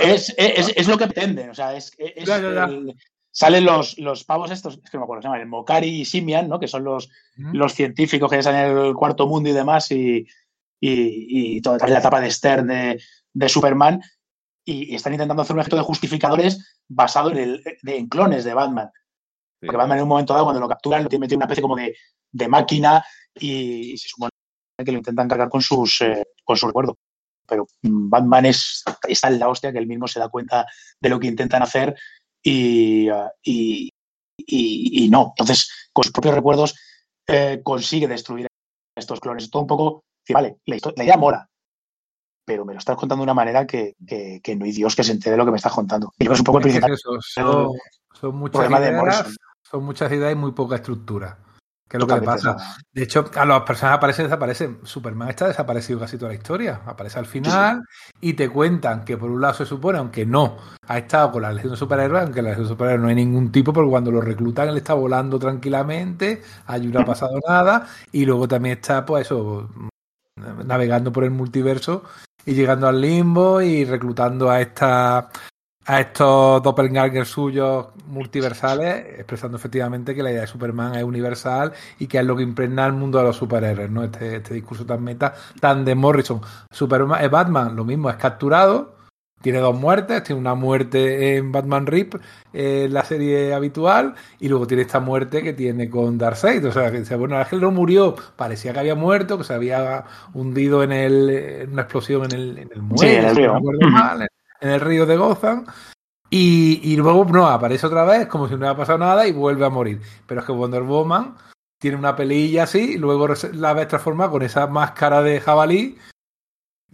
es, es, es, lo que pretenden. O sea, es, ya, ya, ya. El, salen los, los pavos estos, es que no me acuerdo, se llaman el Mokari y Simian, ¿no? Que son los, ¿Mm? los científicos que están en el cuarto mundo y demás, y, y, y toda la etapa de Stern de, de Superman, y, y, están intentando hacer un ejército de justificadores basado en, el, de, en clones de Batman. Sí. Porque Batman en un momento dado, cuando lo capturan, lo tiene metido una especie como de, de máquina y, y, se supone que lo intentan cargar con sus, eh, con su recuerdo. Pero Batman es, está en la hostia que él mismo se da cuenta de lo que intentan hacer y, y, no. Entonces, con sus propios recuerdos, eh, consigue destruir estos clones. Todo un poco, sí, vale, la, la idea mola, pero me lo estás contando de una manera que, que, que, no hay Dios que se entere de lo que me estás contando. Y es un poco el principal. Es eso, son, son, muchas ideas, son muchas ideas y muy poca estructura. Que es lo que le pasa. De hecho, a las personas aparecen desaparecen. Superman está desaparecido casi toda la historia. Aparece al final sí. y te cuentan que por un lado se supone, aunque no, ha estado con la Legión de Superhéroes, aunque la Legión de Superhéroes no hay ningún tipo, porque cuando lo reclutan él está volando tranquilamente, allí no ha pasado nada, y luego también está, pues eso, navegando por el multiverso y llegando al limbo y reclutando a esta a estos doppelgangers suyos multiversales, expresando efectivamente que la idea de Superman es universal y que es lo que impregna el mundo de los superhéroes, ¿no? Este, este discurso tan meta, tan de Morrison. Superman, eh, Batman, lo mismo, es capturado, tiene dos muertes, tiene una muerte en Batman Rip, eh, la serie habitual, y luego tiene esta muerte que tiene con Darkseid. O sea, que dice, bueno, Ángel no murió, parecía que había muerto, que se había hundido en, el, en una explosión en el, en el muelle, sí, en el río. No mal, en el río de Gotham. Y, y, luego no, aparece otra vez como si no hubiera pasado nada y vuelve a morir. Pero es que Wonder Woman tiene una pelilla así y luego la ves transformada con esa máscara de jabalí,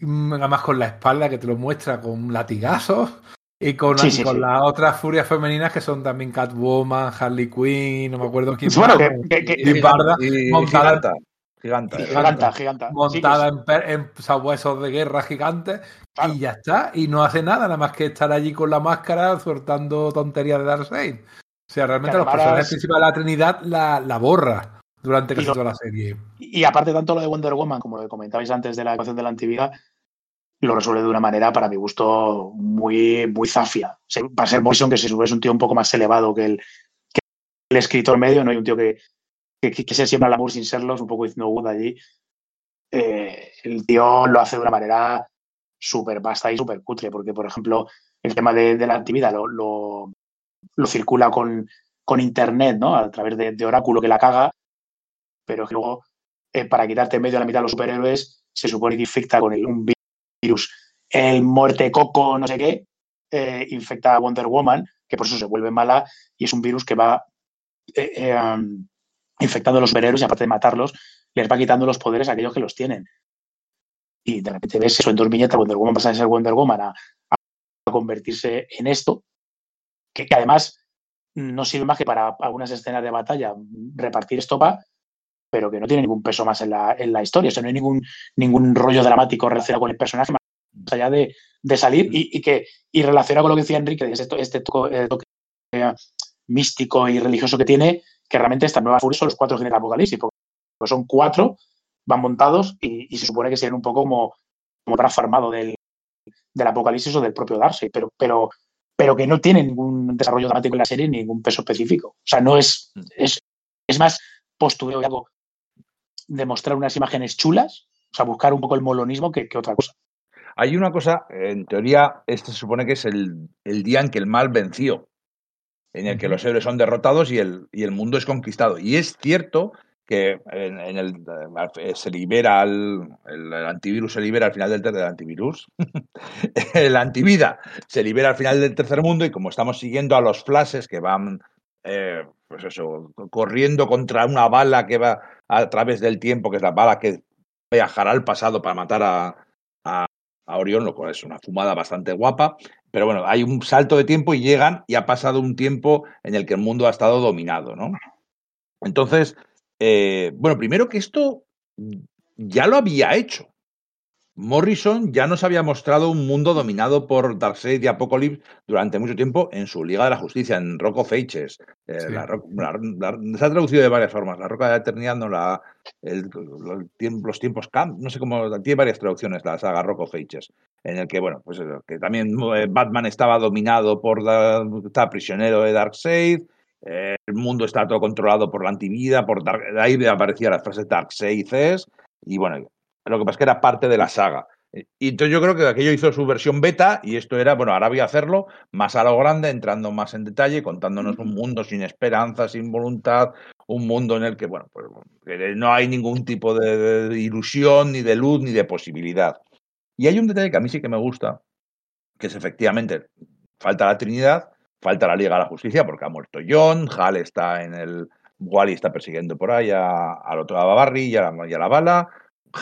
además con la espalda que te lo muestra con latigazos y con, sí, sí, con sí. las otras furias femeninas que son también Catwoman, Harley Quinn, no me acuerdo quién bueno, más, que, que, y Barda, y, montada, Giganta, giganta, giganta. Montada sí, en, en sabuesos de guerra gigantes claro. y ya está. Y no hace nada, nada más que estar allí con la máscara soltando tonterías de Darkseid. O sea, realmente los personajes principales de la Trinidad la, la borra durante casi lo, toda la serie. Y, y, aparte, tanto lo de Wonder Woman, como lo que comentabais antes de la ecuación de la antivida, lo resuelve de una manera, para mi gusto, muy, muy zafia. Va a ser Morrison, que sube es un tío un poco más elevado que el, que el escritor medio, no hay un tío que, que, que se siembra el amor sin serlo, es un poco diciendo Wood allí. Eh, el tío lo hace de una manera súper vasta y súper cutre, porque, por ejemplo, el tema de, de la actividad lo, lo, lo, circula con, con Internet, ¿no? A través de, de, Oráculo que la caga, pero que luego, eh, para quitarte en medio a la mitad de los superhéroes, se supone que infecta con el, un virus. El muerte coco, no sé qué, eh, infecta a Wonder Woman, que por eso se vuelve mala, y es un virus que va um, infectando a los superhéroes y aparte de matarlos, les va quitando los poderes a aquellos que los tienen. Y de repente ves eso en dos viñetas, Wonder Woman pasa de ser Wonder Woman a, convertirse en esto, que, además no sirve más que para algunas escenas de batalla repartir estopa, pero que no tiene ningún peso más en la, en la historia. O sea, no hay ningún, ningún rollo dramático relacionado con el personaje más allá de, de salir y, y, que y relacionado con lo que decía Enrique, este, este toque, eh, místico y religioso que tiene, que realmente esta nueva furia son los cuatro jinetes del apocalipsis, porque son cuatro, van montados y, se supone que sean un poco como, como transformado del, del apocalipsis o del propio Darcy, pero, pero, pero que no tiene ningún desarrollo dramático en la serie ni ningún peso específico. O sea, no es, es, es más postureo y algo de mostrar unas imágenes chulas, o sea, buscar un poco el molonismo que, otra cosa. Hay una cosa, en teoría, este se supone que es el, el día en que el mal venció, en el que los héroes son derrotados y el, y el mundo es conquistado. Y es cierto que en, el, eh, se libera el, antivirus se libera al final del tercer antivirus el antivida se libera al final del tercer mundo y como estamos siguiendo a los flashes que van eh, pues eso corriendo contra una bala que va a través del tiempo que es la bala que viajará al pasado para matar a, a, a Orión lo cual es una fumada bastante guapa pero bueno hay un salto de tiempo y llegan y ha pasado un tiempo en el que el mundo ha estado dominado no entonces eh, bueno, primero que esto ya lo había hecho. Morrison ya nos había mostrado un mundo dominado por Darkseid y Apocalypse durante mucho tiempo en su Liga de la Justicia, en Rock of Ages. Eh, se ha traducido de varias formas. La Roca de la Eternidad, no la, los tiempos Camp, no sé cómo, tiene varias traducciones la saga Rock of Ages, en el que, bueno, pues que también eh, Batman estaba dominado por, estaba prisionero de Darkseid, el mundo está todo controlado por la antivida, por Dark, ahí aparecía la frase Dark Seices, y bueno, lo que pasa es que era parte de la saga. Y entonces yo creo que aquello hizo su versión beta y esto era, bueno, ahora voy a hacerlo más a lo grande, entrando más en detalle, contándonos un mundo sin esperanza, sin voluntad, un mundo en el que, bueno, pues no hay ningún tipo de, ilusión, ni de luz, ni de posibilidad. Y hay un detalle que a mí sí que me gusta, que es efectivamente, falta la Trinidad, Falta la Liga de la Justicia porque ha muerto John, Hal está en el... Wally está persiguiendo por ahí al otro a Barry y a, la, la bala,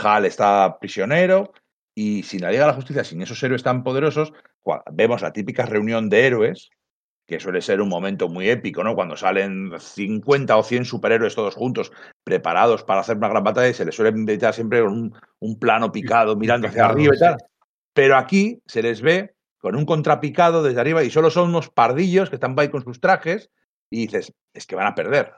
Hal está prisionero y sin la Liga de la Justicia, sin esos héroes tan poderosos, vemos la típica reunión de héroes, que suele ser un momento muy épico, ¿no? Cuando salen 50 o 100 superhéroes todos juntos, preparados para hacer una gran batalla, y se les suele invitar siempre con un, un plano picado, mirando hacia arriba y tal. Pero aquí se les ve con un contrapicado desde arriba y solo son unos pardillos que están ahí con sus trajes y dices, es que van a perder.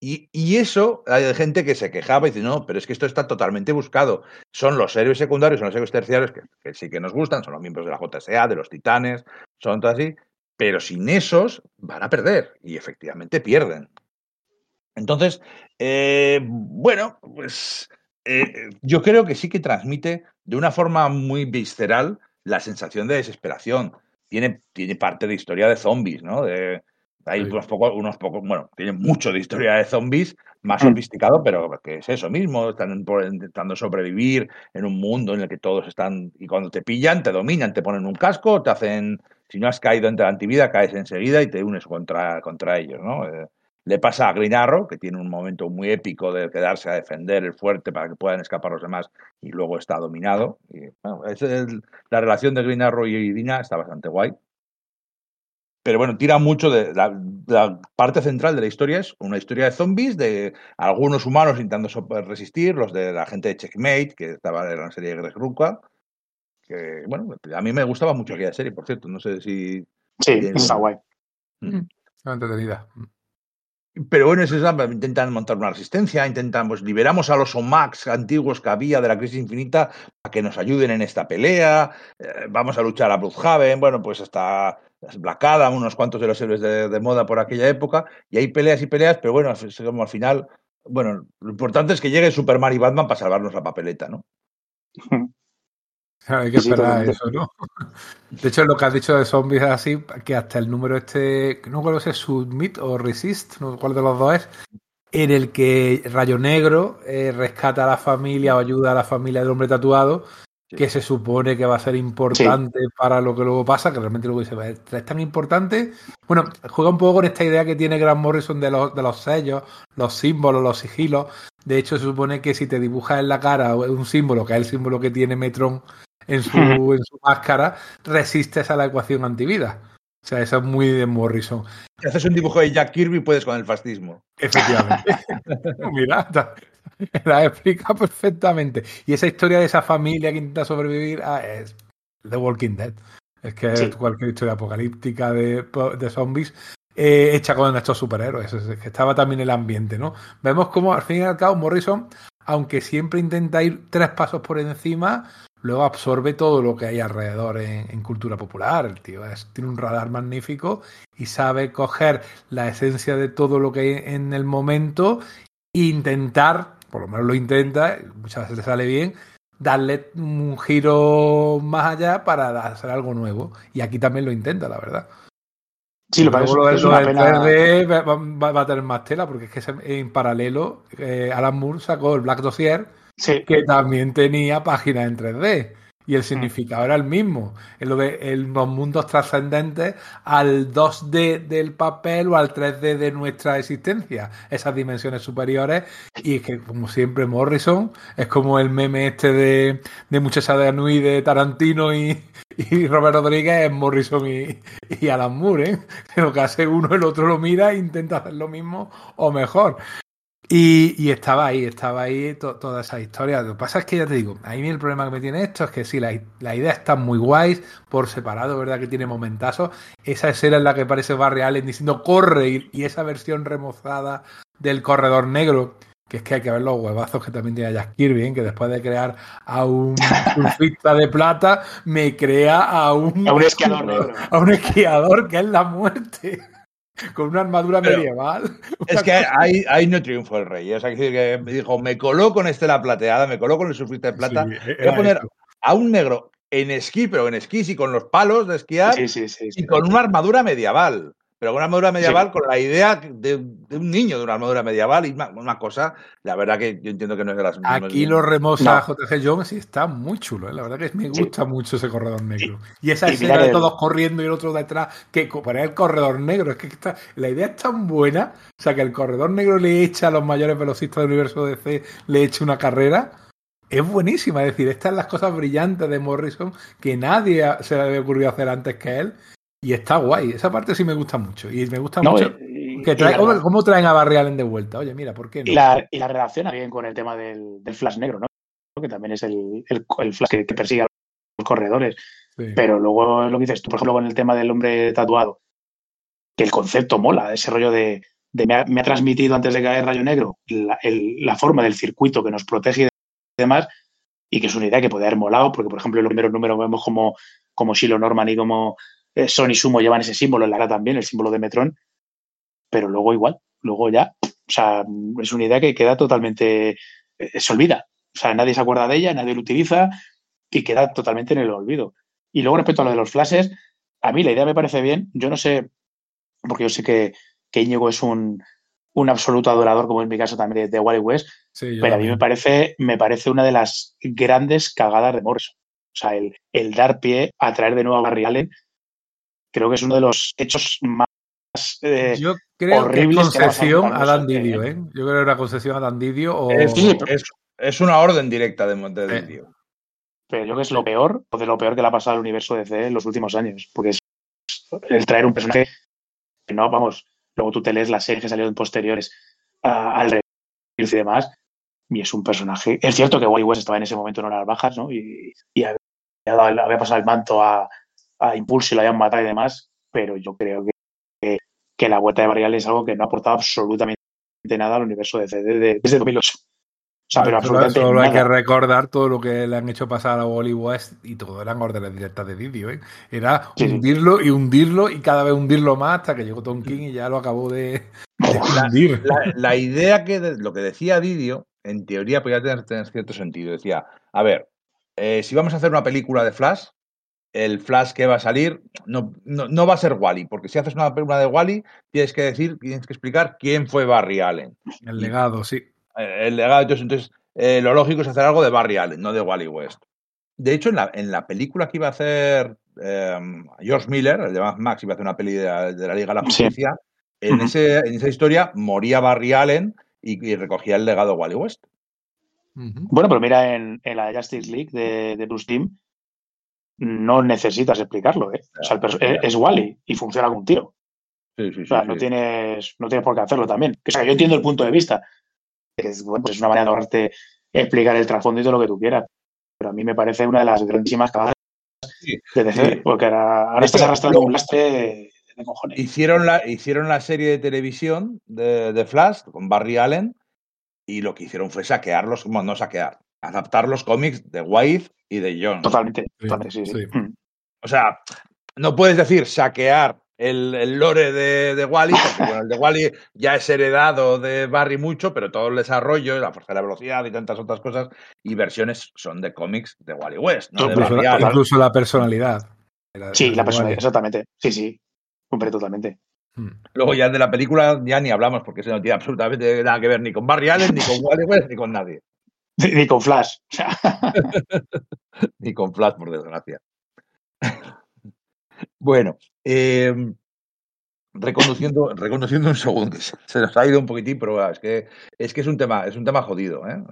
Y, eso, hay gente que se quejaba y dice, no, pero es que esto está totalmente buscado. Son los héroes secundarios, son los héroes terciarios que, sí que nos gustan, son los miembros de la JSA, de los titanes, son todo así, pero sin esos van a perder y efectivamente pierden. Entonces, eh, bueno, pues eh, yo creo que sí que transmite de una forma muy visceral la sensación de desesperación. Tiene, tiene parte de historia de zombies, ¿no? De, hay unos pocos, unos pocos, bueno, tiene mucho de historia de zombies, más mm. sofisticado, pero que es eso mismo, están intentando sobrevivir en un mundo en el que todos están, y cuando te pillan, te dominan, te ponen un casco, te hacen, si no has caído entre la antivida, caes enseguida y te unes contra, contra ellos, ¿no? Eh, le pasa a Green Arrow, que tiene un momento muy épico de quedarse a defender el fuerte para que puedan escapar los demás y luego está dominado. Y, bueno, es la relación de Green Arrow y Dina está bastante guay. Pero bueno, tira mucho de la, parte central de la historia es una historia de zombies, de algunos humanos intentando resistir, los de la gente de Checkmate, que estaba en la serie de Greg Ruka, que bueno, a mí me gustaba mucho aquella serie, por cierto, no sé si... Sí, está guay. Mm. entretenida. Pero bueno, es esa, intentan montar una resistencia, intentan, pues liberamos a los OMAX antiguos que había de la crisis infinita para que nos ayuden en esta pelea, eh, vamos a luchar a Bloodhaven, bueno, pues hasta Black Adam, unos cuantos de los héroes de, moda por aquella época, y hay peleas y peleas, pero bueno, como al final, bueno, lo importante es que llegue Superman y Batman para salvarnos la papeleta, ¿no? Hay que esperar eso, ¿no? De hecho, lo que has dicho de zombies es así, que hasta el número este, no recuerdo si es Submit o Resist, no sé cuál de los dos es, en el que Rayo Negro eh, rescata a la familia o ayuda a la familia del hombre tatuado, que se supone que va a ser importante para lo que luego pasa, que realmente luego dice, ¿es tan importante? Bueno, juega un poco con esta idea que tiene Grant Morrison de los, de los sellos, los símbolos, los sigilos. De hecho, se supone que si te dibujas en la cara un símbolo, que es el símbolo que tiene Metron en su, en su máscara, resistes a la ecuación antivida. O sea, eso es muy de Morrison. Si haces un dibujo de Jack Kirby, puedes con el fascismo. Efectivamente. Mira, la explica perfectamente. Y esa historia de esa familia que intenta sobrevivir es The Walking Dead. Es que es cualquier historia apocalíptica de, de, zombies eh, hecha con estos superhéroes, que estaba también el ambiente, ¿no? Vemos como al fin y al cabo Morrison, aunque siempre intenta ir tres pasos por encima, luego absorbe todo lo que hay alrededor en, cultura popular. El tío tiene un radar magnífico y sabe coger la esencia de todo lo que hay en el momento e intentar, por lo menos lo intenta, muchas veces le sale bien, darle un giro más allá para hacer algo nuevo. Y aquí también lo intenta, la verdad. Sí, lo, lo, es una pena... va, a tener más tela porque es que en paralelo eh, Alan Moore sacó el Black Dossier que también tenía páginas en 3D y el mm. significado era el mismo. En lo de los mundos trascendentes al 2D del papel o al 3D de nuestra existencia, esas dimensiones superiores. Y es que, como siempre, Morrison es como el meme este de, de Muchacha de Anui de Tarantino y, y Robert Rodríguez es Morrison y, y Alan Moore, ¿eh? Lo que hace uno, el otro lo mira e intenta hacer lo mismo o mejor. Y, estaba ahí, estaba ahí toda esa historia. Lo que pasa es que ya te digo, a mí el problema que me tiene esto es que sí, la, la idea está muy guays, por separado, ¿verdad? Que tiene momentazos. Esa escena en la que aparece Barry Allen diciendo corre y, y, esa versión remozada del corredor negro, que es que hay que ver los huevazos que también tiene Jack Kirby, ¿eh? que después de crear a un surfista de plata, me crea a un, a un esquiador negro. A un esquiador que es la muerte con una armadura medieval. Es que ahí, ahí, no triunfó el rey. O sea, que dijo, me coloco en estela plateada, me coloco en el surfista de plata, voy a poner a un negro en esquí, pero en esquí sí con los palos de esquiar y con una armadura medieval pero una armadura medieval con la idea de, un niño de una armadura medieval y una, cosa, la verdad que yo entiendo que no es de las Aquí lo remoza JG Jones y está muy chulo, ¿eh? la verdad que me gusta mucho ese corredor negro. Y, esa escena de todos corriendo y el otro detrás, que para el corredor negro, es que está, la idea es tan buena, o sea, que el corredor negro le echa a los mayores velocistas del universo DC, le echa una carrera. Es buenísima, es decir, estas son las cosas brillantes de Morrison que nadie se le había ocurrido hacer antes que él y está guay, esa parte sí me gusta mucho. Y me gusta mucho que cómo traen a Barry Allen de vuelta. Oye, mira, ¿por qué no? Y la, y la relaciona bien con el tema del, flash negro, ¿no? Que también es el, el, flash que, persigue a los corredores. Pero luego lo que dices tú, por ejemplo, con el tema del hombre tatuado, que el concepto mola, ese rollo de, me, ha, transmitido antes de caer Rayo Negro la, la, forma del circuito que nos protege y demás, y que es una idea que puede haber molado, porque, por ejemplo, en los primeros números vemos como, como Shiloh Norman y como eh, Sony Sumo llevan ese símbolo en la cara también, el símbolo de Metron, pero luego igual, luego ya, o sea, es una idea que queda totalmente, eh, se olvida, o sea, nadie se acuerda de ella, nadie lo utiliza y queda totalmente en el olvido. Y luego respecto a lo de los flashes, a mí la idea me parece bien, yo no sé, porque yo sé que, que Íñigo es un, un absoluto adorador, como en mi caso también de, Wally West, pero a mí me parece, me parece una de las grandes cagadas de Morrison. O sea, el, el dar pie a traer de nuevo a Barry Allen creo que es uno de los hechos más eh, Yo creo horribles que es concesión a Dan Didio, ¿eh? Yo creo que era concesión a Dan Didio o... Es, una orden directa de, de Didio. Pero yo creo que es lo peor, o de lo peor que le ha pasado al universo de DC en los últimos años, porque es el traer un personaje que no, vamos, luego tú te lees las series que salieron posteriores al rey y demás, y es un personaje. Es cierto que Wally West estaba en ese momento en horas bajas, ¿no? Y, y había pasado el manto a, a Impulso y lo hayan matado y demás, pero yo creo que, que, la vuelta de Barrial es algo que no ha aportado absolutamente nada al universo de CD desde 2008. O sea, pero absolutamente solo hay que recordar todo lo que le han hecho pasar a Wally West y todo eran órdenes directas de vídeo. ¿eh? Era hundirlo y hundirlo y cada vez hundirlo más hasta que llegó Tom King y ya lo acabó de, hundir. La, idea que lo que decía Didio, en teoría podía tener, tener cierto sentido. Decía, a ver, eh, si vamos a hacer una película de Flash, el Flash que va a salir no, no, va a ser Wally, porque si haces una película de Wally, tienes que decir, tienes que explicar quién fue Barry Allen. El legado, sí. El, legado, entonces, entonces eh, lo lógico es hacer algo de Barry Allen, no de Wally West. De hecho, en la, en la película que iba a hacer em, George Miller, el de Max, iba a hacer una peli de, la Liga de la Justicia, en, ese, en esa historia moría Barry Allen y, recogía el legado de Wally West. Bueno, pero mira en, en la Justice League de, de Bruce Timm, no necesitas explicarlo. ¿eh? O sea, es, Wally y funciona con un tiro. o sea, no, Tienes, no tienes por qué hacerlo también. O sea, yo entiendo el punto de vista. Es, bueno, pues es una manera de ahorrarte explicar el trasfondo y todo lo que tú quieras. Pero a mí me parece una de las grandísimas cagadas de DC, porque ahora, estás arrastrando un lastre de cojones. Hicieron la, hicieron la serie de televisión de, de Flash con Barry Allen y lo que hicieron fue saquearlos, bueno, no saquear, adaptar los cómics de White y de John. Totalmente, totalmente, sí, sí. Sí. Mm. O sea, no puedes decir saquear el, el lore de, de Wally, porque bueno, el de Wally ya es heredado de Barry mucho, pero todo el desarrollo, la fuerza de la velocidad y tantas otras cosas, y versiones son de cómics de Wally West, no de Incluso, Barry la, Allen. incluso la personalidad. Sí, la de persona, Wally. exactamente. Sí, sí. Hombre, totalmente. Mm. Luego ya de la película ya ni hablamos, porque eso no tiene absolutamente nada que ver ni con Barry Allen, ni con Wally West, ni con nadie. Ni con Flash. Ni con Flash, por desgracia. bueno, eh, reconociendo, reconociendo un segundo, se nos ha ido un poquitín, pero es que es, que es un tema, es un tema jodido, ¿eh?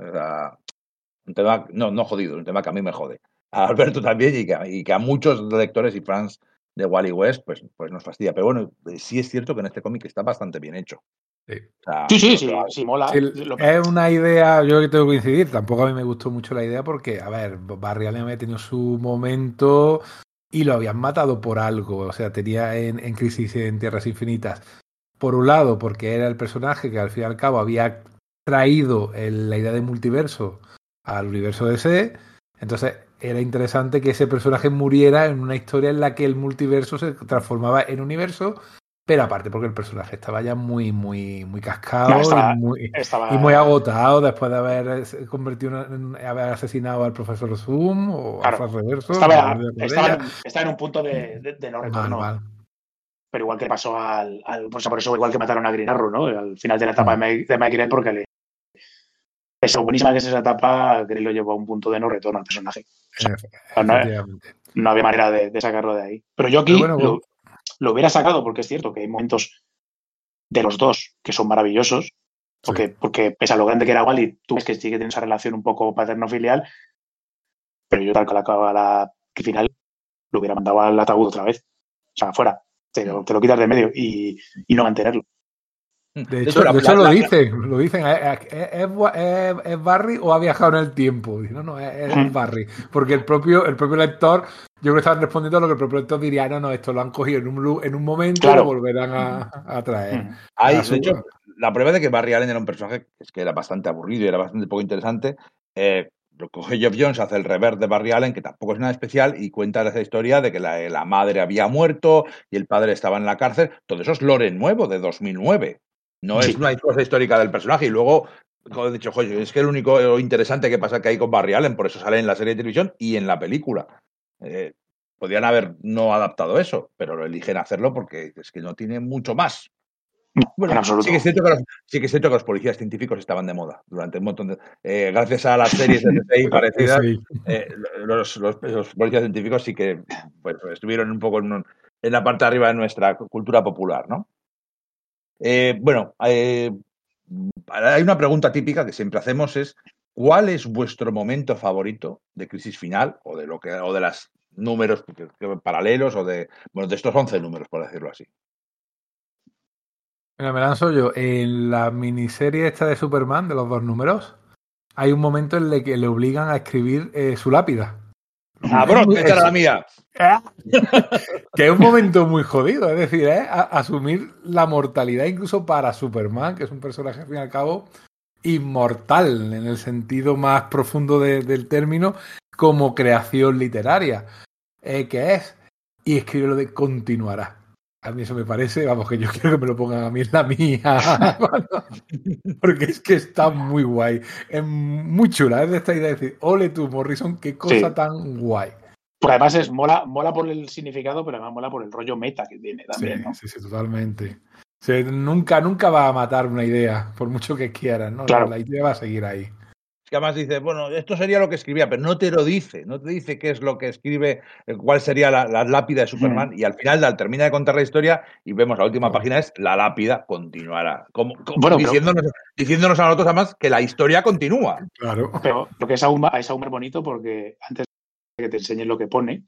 Un tema, no, no jodido, un tema que a mí me jode. A Alberto también y que, y que a muchos lectores y fans de Wally West, pues, pues nos fastidia. Pero bueno, sí es cierto que en este cómic está bastante bien hecho. Sí. O sea, sí, sí, sí, mola. Sí, es una idea, yo que tengo que coincidir, tampoco a mí me gustó mucho la idea porque, a ver, Barry Allen había tenido su momento y lo habían matado por algo, o sea, tenía en, en Crisis en Tierras Infinitas, por un lado, porque era el personaje que al fin y al cabo había traído el- la idea de multiverso al universo DC, entonces era interesante que ese personaje muriera en una historia en la que el multiverso se transformaba en universo, pero aparte porque el personaje estaba ya muy, muy, muy cascado No, estaba- y muy, estaba, y muy agotado después de haber eh, convertido en, haber asesinado al profesor Zoom o Claro. al Reverso. estaba, estaba estaba en un punto de, de- de no retorno. mal. Pero igual que pasó al, al- pues por eso igual que mataron a Green Arrow, ¿no? Al final de la etapa de Mike, de Mike porque le, eso buenísima que es esa etapa, Grell lo llevó a un punto de no retorno al personaje. Efe- no, había manera de, de sacarlo de ahí. Pero yo aquí Pero bueno, lo, lo hubiera sacado porque es cierto que hay momentos de los dos que son maravillosos. Porque, porque pese a lo grande que era Wally, tú ves que sí que tiene esa relación un poco paterno-filial. Pero yo, tal que la acaba la final, lo hubiera mandado al ataúd otra vez. O sea, fuera. Te lo, te lo quitas de medio y, y no mantenerlo. De hecho, de hecho la- lo la- dicen, lo dicen, ¿es, es- es- es- es Barry o ha viajado en el tiempo? No, no, es, es Ujú. Barry. Porque el propio, el propio lector, yo creo que estaban respondiendo a lo que el propio lector diría, no, no, esto lo han cogido en un, en un momento y Claro. lo volverán a, a traer. Mm. Hay, Ah, de hecho, la prueba de que Barry Allen era un personaje es que era bastante aburrido y era bastante poco interesante. Eh, lo coge Jeff Jones, hace el rever de Barry Allen, que tampoco es nada especial, y cuenta esa historia de que la, la madre había muerto y el padre estaba en la cárcel. Todo eso es lore nuevo, de 2009. No Sí. es una cosa histórica del personaje. Y luego, como he dicho, "Joder, es que el único interesante que pasa que hay con Barry Allen, por eso sale en la serie de televisión y en la película. Eh, podrían haber no adaptado eso, pero lo eligen hacerlo porque es que no tiene mucho más. No, en absoluto. Sí que, es cierto que los, sí que es cierto que los policías científicos estaban de moda durante un montón de... eh, gracias a las series de CSI parecidas, eh, los, los- los policías científicos sí que pues, estuvieron un poco en, un- en la parte de arriba de nuestra cultura popular, ¿no? Eh, bueno, eh, hay una pregunta típica que siempre hacemos es ¿cuál es vuestro momento favorito de crisis final o de lo que o de las números paralelos o de bueno de estos 11 números por decirlo así? Mira, me lanzo yo. En la miniserie esta de Superman, de los dos números, hay un momento en el que le obligan a escribir eh, su lápida. ¡Cabrón! ¡Esta era la mía! que es un momento muy jodido, es decir, a- asumir la mortalidad incluso para Superman, que es un personaje al fin y al cabo inmortal en el sentido más profundo de- del término, como creación literaria, eh, que es, y escribe lo de continuará. A mí eso me parece, vamos, que yo quiero que me lo pongan a mí en la mía. Porque es que está muy guay. Es muy chula. Es de esta idea de decir, ole tú, Morrison, qué cosa Sí. tan guay. Porque además es mola, mola por el significado, pero además mola por el rollo meta que tiene también, sí, ¿no? sí, sí, totalmente. O sea, nunca, nunca va a matar una idea, por mucho que quieras, ¿no? Claro. La idea va a seguir ahí. Que además dice, bueno, esto sería lo que escribía, pero no te lo dice, no te dice qué es lo que escribe, eh, cuál sería la, la lápida de Superman, y al final al- termina de contar la historia y vemos la última página es la lápida continuará, como, como Bueno, pero- diciéndonos, diciéndonos a nosotros además que la historia continúa. Claro. Pero lo que es aún, más- es aún más bonito porque antes de que te enseñen lo que pone,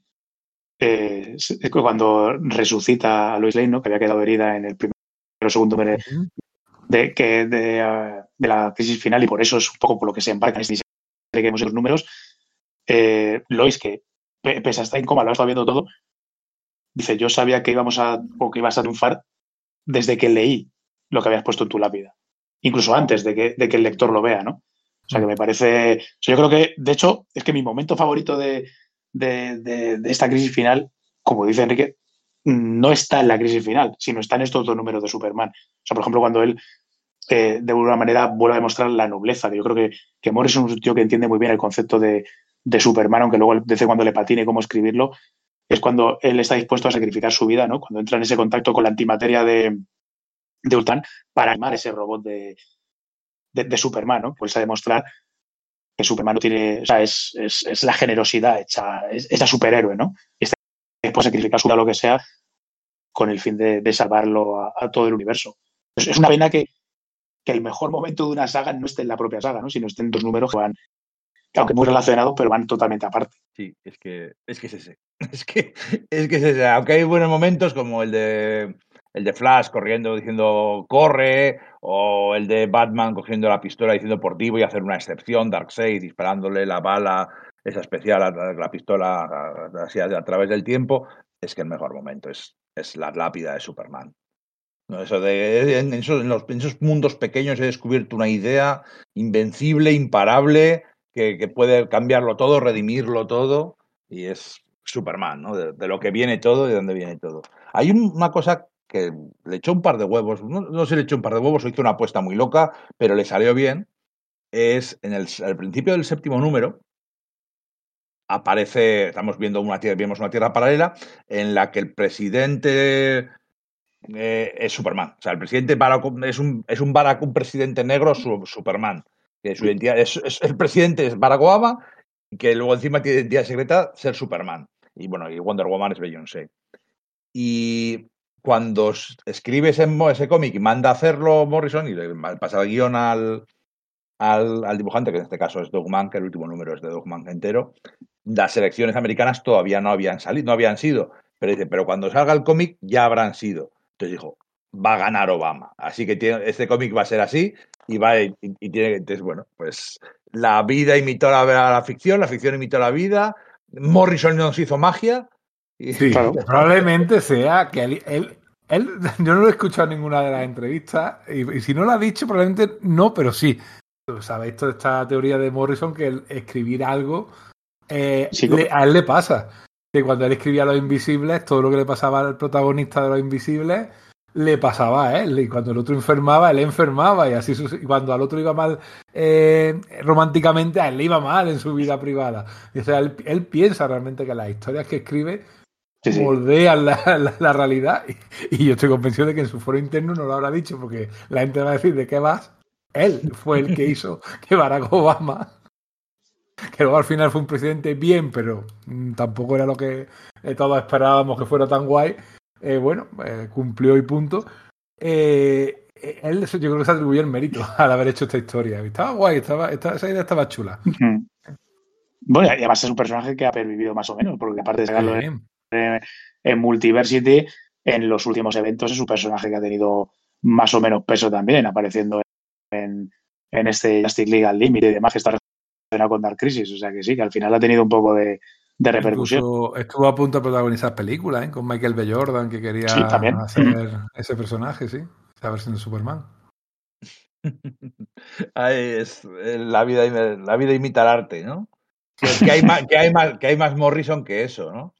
eh, es que cuando resucita a Lois Lane, ¿no? que había quedado herida en el primero o segundo mes de, que, de, ah, de la crisis final y por eso es un poco por lo que se embarca en este que vemos los números, eh, Lois, que pe- pese a estar en coma, lo ha estado viendo todo, dice, yo sabía que íbamos a, o que ibas a triunfar desde que leí lo que habías puesto en tu lápida. Incluso antes de que, de que el lector lo vea, ¿no? O sea, que me parece. yo creo que, de hecho, es que mi momento favorito de, esta crisis final, como dice Enrique, no está en la crisis final, sino está en estos dos números de Superman. O sea, por ejemplo, cuando él eh, de alguna manera vuelve a demostrar la nobleza. Yo creo que, que Morris es un tío que entiende muy bien el concepto de, Superman, aunque luego desde cuando le patine cómo escribirlo, es cuando él está dispuesto a sacrificar su vida, ¿no? Cuando entra en ese contacto con la antimateria de, de para animar ese robot de, de, Superman, ¿no? Pues a demostrar que Superman no tiene, o sea, es, la generosidad hecha, es, es superhéroe, ¿no? Dispuesto a sacrificar su vida lo que sea con el fin de, salvarlo a, todo el universo. Es, una pena que, que, el mejor momento de una saga no esté en la propia saga, ¿no? Sino estén dos números que van, aunque muy relacionados, pero van totalmente aparte. Sí, es que es que es ese. Es que es que es ese. Aunque hay buenos momentos como el de el de Flash corriendo diciendo corre, o el de Batman cogiendo la pistola diciendo por ti voy a hacer una excepción, Darkseid disparándole la bala, esa especial, la, pistola así a, través del tiempo, es que el mejor momento es, es la lápida de Superman. No, eso de, en, esos, en, esos, mundos pequeños he descubierto una idea invencible, imparable, que, que puede cambiarlo todo, redimirlo todo, y es Superman, ¿no? De, lo que viene todo y de dónde viene todo. Hay una cosa que le echó un par de huevos, no, sé si le echó un par de huevos hizo una apuesta muy loca, pero le salió bien, es en el al principio del séptimo número, aparece, estamos viendo una tierra, vemos una tierra paralela en la que el presidente eh, es Superman. O sea, el presidente es un, es un Barack, un presidente negro Superman. Que su identidad es, el presidente es Barack Obama, y que luego encima tiene identidad secreta ser Superman. Y bueno, y Wonder Woman es Beyoncé. Y cuando escribe ese, ese cómic y manda a hacerlo Morrison y le pasa el guion al, al, dibujante, que en este caso es Dogman, que el último número es de Dogman entero, las elecciones americanas todavía no habían salido, no habían sido. Pero dice, pero cuando salga el cómic ya habrán sido. Entonces dijo, va a ganar Obama. Así que tiene, este cómic va a ser así y va y, tiene entonces bueno, pues la vida imitó la, la ficción, la ficción imitó la vida, Morrison nos hizo magia Sí, probablemente sea que él, él, yo no lo he escuchado en ninguna de las entrevistas y, si no lo ha dicho, probablemente no, pero sí. ¿Sabéis toda esta teoría de Morrison que el escribir algo eh, a él le pasa? Que cuando él escribía Los Invisibles, todo lo que le pasaba al protagonista de Los Invisibles le pasaba a él. Y cuando el otro enfermaba, él enfermaba. Y así y cuando al otro iba mal eh, románticamente, a él le iba mal en su vida privada. o sea, él, él piensa realmente que las historias que escribe moldean la, realidad. Y, yo estoy convencido de que en su foro interno no lo habrá dicho, porque la gente va a decir de qué vas. Él fue el que hizo que Barack Obama, que luego al final fue un presidente bien, pero mm, tampoco era lo que eh, todos esperábamos que fuera tan guay. Eh, bueno, eh, cumplió y punto. él, yo creo que se atribuye el mérito al haber hecho esta historia. Estaba guay, estaba, esa idea estaba chula. Bueno, y además es un personaje que ha pervivido más o menos, porque aparte de sacarlo en Multiversity, en los últimos eventos es un personaje que ha tenido más o menos peso también, apareciendo en, en este Justice League al límite y demás, que está con Dark Crisis. O sea que sí, que al final ha tenido un poco de, repercusión. estuvo a punto de protagonizar películas, ¿eh? con Michael B. Jordan, que quería hacer ese personaje, sí, esa versión de Superman. es eh, la vida, la vida imita el arte, ¿no? Que hay, más, que, hay más, que hay más Morrison que eso, ¿no?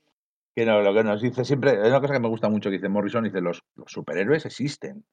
que lo que nos dice siempre, es una cosa que me gusta mucho que dice Morrison, dice, los, superhéroes existen.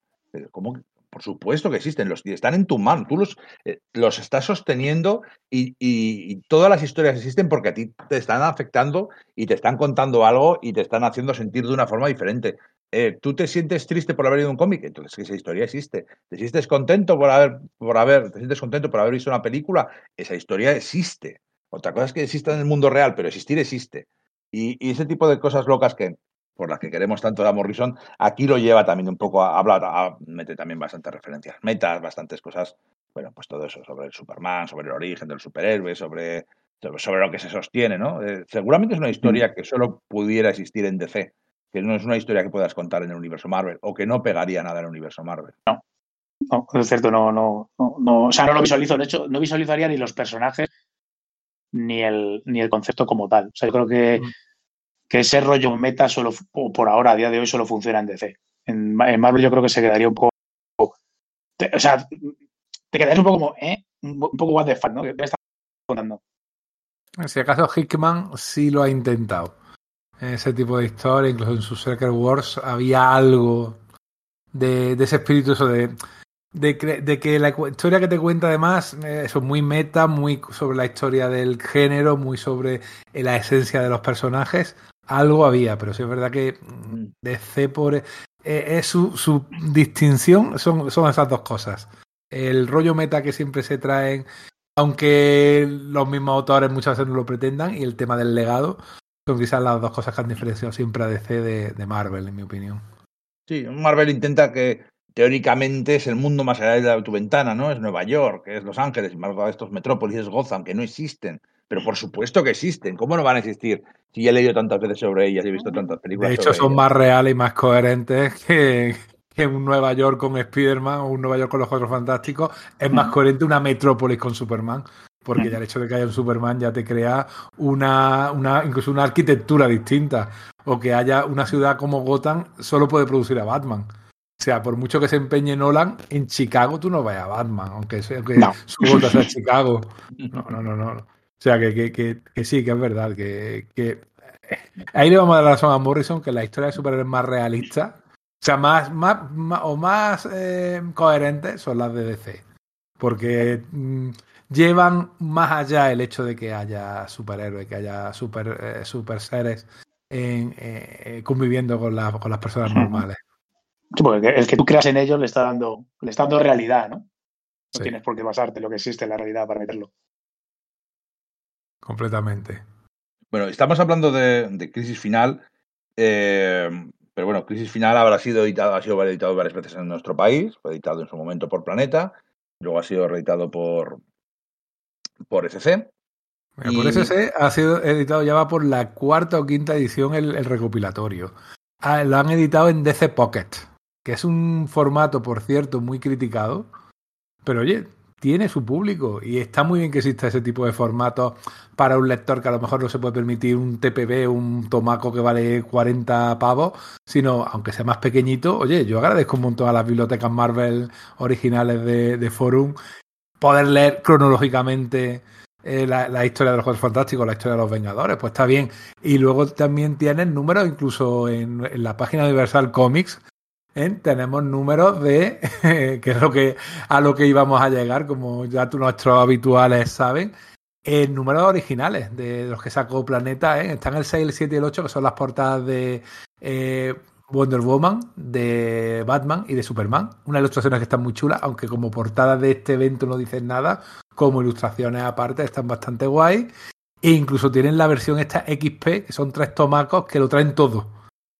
Por supuesto que existen, los están en tu mano, tú los, eh, los estás sosteniendo y, todas las historias existen porque a ti te están afectando y te están contando algo y te están haciendo sentir de una forma diferente. Eh, tú te sientes triste por haber leído un cómic, entonces esa historia existe. Te sientes contento por haber, por haber, te sientes contento por haber visto una película, esa historia existe. Otra cosa es que exista en el mundo real, pero existir existe. Y, ese tipo de cosas locas que por las que queremos tanto a Morrison, aquí lo lleva también un poco a hablar, mete también bastantes referencias, metas, bastantes cosas, bueno, pues todo eso, sobre el Superman, sobre el origen del superhéroe, sobre, sobre lo que se sostiene, ¿no? Eh, seguramente es una historia que solo pudiera existir en DC, que no es una historia que puedas contar en el universo Marvel, o que no pegaría nada en el universo Marvel. No, no es cierto, no, no, no, o sea, no lo visualizo, de hecho, no visualizaría ni los personajes ni el, ni el concepto como tal. O sea, yo creo que que ese rollo meta solo, por ahora, a día de hoy, solo funciona en DC. En, Marvel yo creo que se quedaría un poco... o sea, te quedarías un poco como, ¿eh? Un, poco what the fuck, ¿no? ¿Qué me estás contando? Si acaso Hickman sí lo ha intentado. En ese tipo de historia, incluso en su Secret Wars, había algo de, ese espíritu, eso de, de, que la historia que te cuenta además, eh, eso muy meta, muy sobre la historia del género, muy sobre la esencia de los personajes, algo había, pero sí es verdad que mm, DC por... Eh, es su, su distinción son, son esas dos cosas. El rollo meta que siempre se traen, aunque los mismos autores muchas veces no lo pretendan, y el tema del legado, son quizás las dos cosas que han diferenciado siempre a DC de, Marvel, en mi opinión. Sí, Marvel intenta que teóricamente es el mundo más allá de tu ventana, ¿no? Es Nueva York, es Los Ángeles, y más de estos metrópolis gozan, que no existen. Pero por supuesto que existen. ¿Cómo no van a existir? Si ya he leído tantas veces sobre ellas y he visto tantas películas. De hecho, son más reales y más coherentes que, que un Nueva York con Spider-Man o un Nueva York con los Cuatro Fantásticos. Es más coherente una metrópolis con Superman porque ya el hecho de que haya un Superman ya te crea una, una, incluso una arquitectura distinta, o que haya una ciudad como Gotham solo puede producir a Batman. O sea, por mucho que se empeñe Nolan, en Chicago tú no vayas a Batman, aunque, sea, su Gotham sea Chicago. No, no, no, no. O sea, que, que, que, sí, que es verdad, que, que ahí le vamos a dar la razón a Morrison, que la historia de superhéroes más realista, o sea, más, más, o más eh, coherentes son las de DC. Porque mm, llevan más allá el hecho de que haya superhéroes, que haya super, eh, super seres en, eh, conviviendo con, con las personas normales. porque el que tú creas en ellos le está dando, le está dando realidad, ¿no? No tienes por qué basarte en lo que existe en la realidad para meterlo. Completamente. Bueno, estamos hablando de, crisis final, eh, pero bueno, crisis final habrá sido editado, ha sido editado varias veces en nuestro país, fue editado en su momento por Planeta, luego ha sido reeditado por, por SC. Por SC ha sido editado, ya va por la cuarta o quinta edición el, recopilatorio. Ah, lo han editado en DC Pocket, que es un formato, por cierto, muy criticado. Pero oye, tiene su público y está muy bien que exista ese tipo de formato para un lector que a lo mejor no se puede permitir un TPB, un tomaco que vale 40 pavos, sino aunque sea más pequeñito, oye, yo agradezco un montón a las bibliotecas Marvel originales de, Forum poder leer cronológicamente eh, la, historia de los Juegos Fantásticos, la historia de los Vengadores, pues está bien. Y luego también tienen números, incluso en, la página Universal Comics, ¿eh? tenemos números de, que es lo que, a lo que íbamos a llegar, como ya nuestros habituales saben, en números originales de los que sacó Planeta, ¿eh? están el 6, el 7 y el 8, que son las portadas de Wonder Woman, de Batman y de Superman. Unas ilustraciones que están muy chulas, aunque como portada de este evento no dicen nada, como ilustraciones aparte están bastante guay. E incluso tienen la versión esta XP, que son tres tomacos que lo traen todo.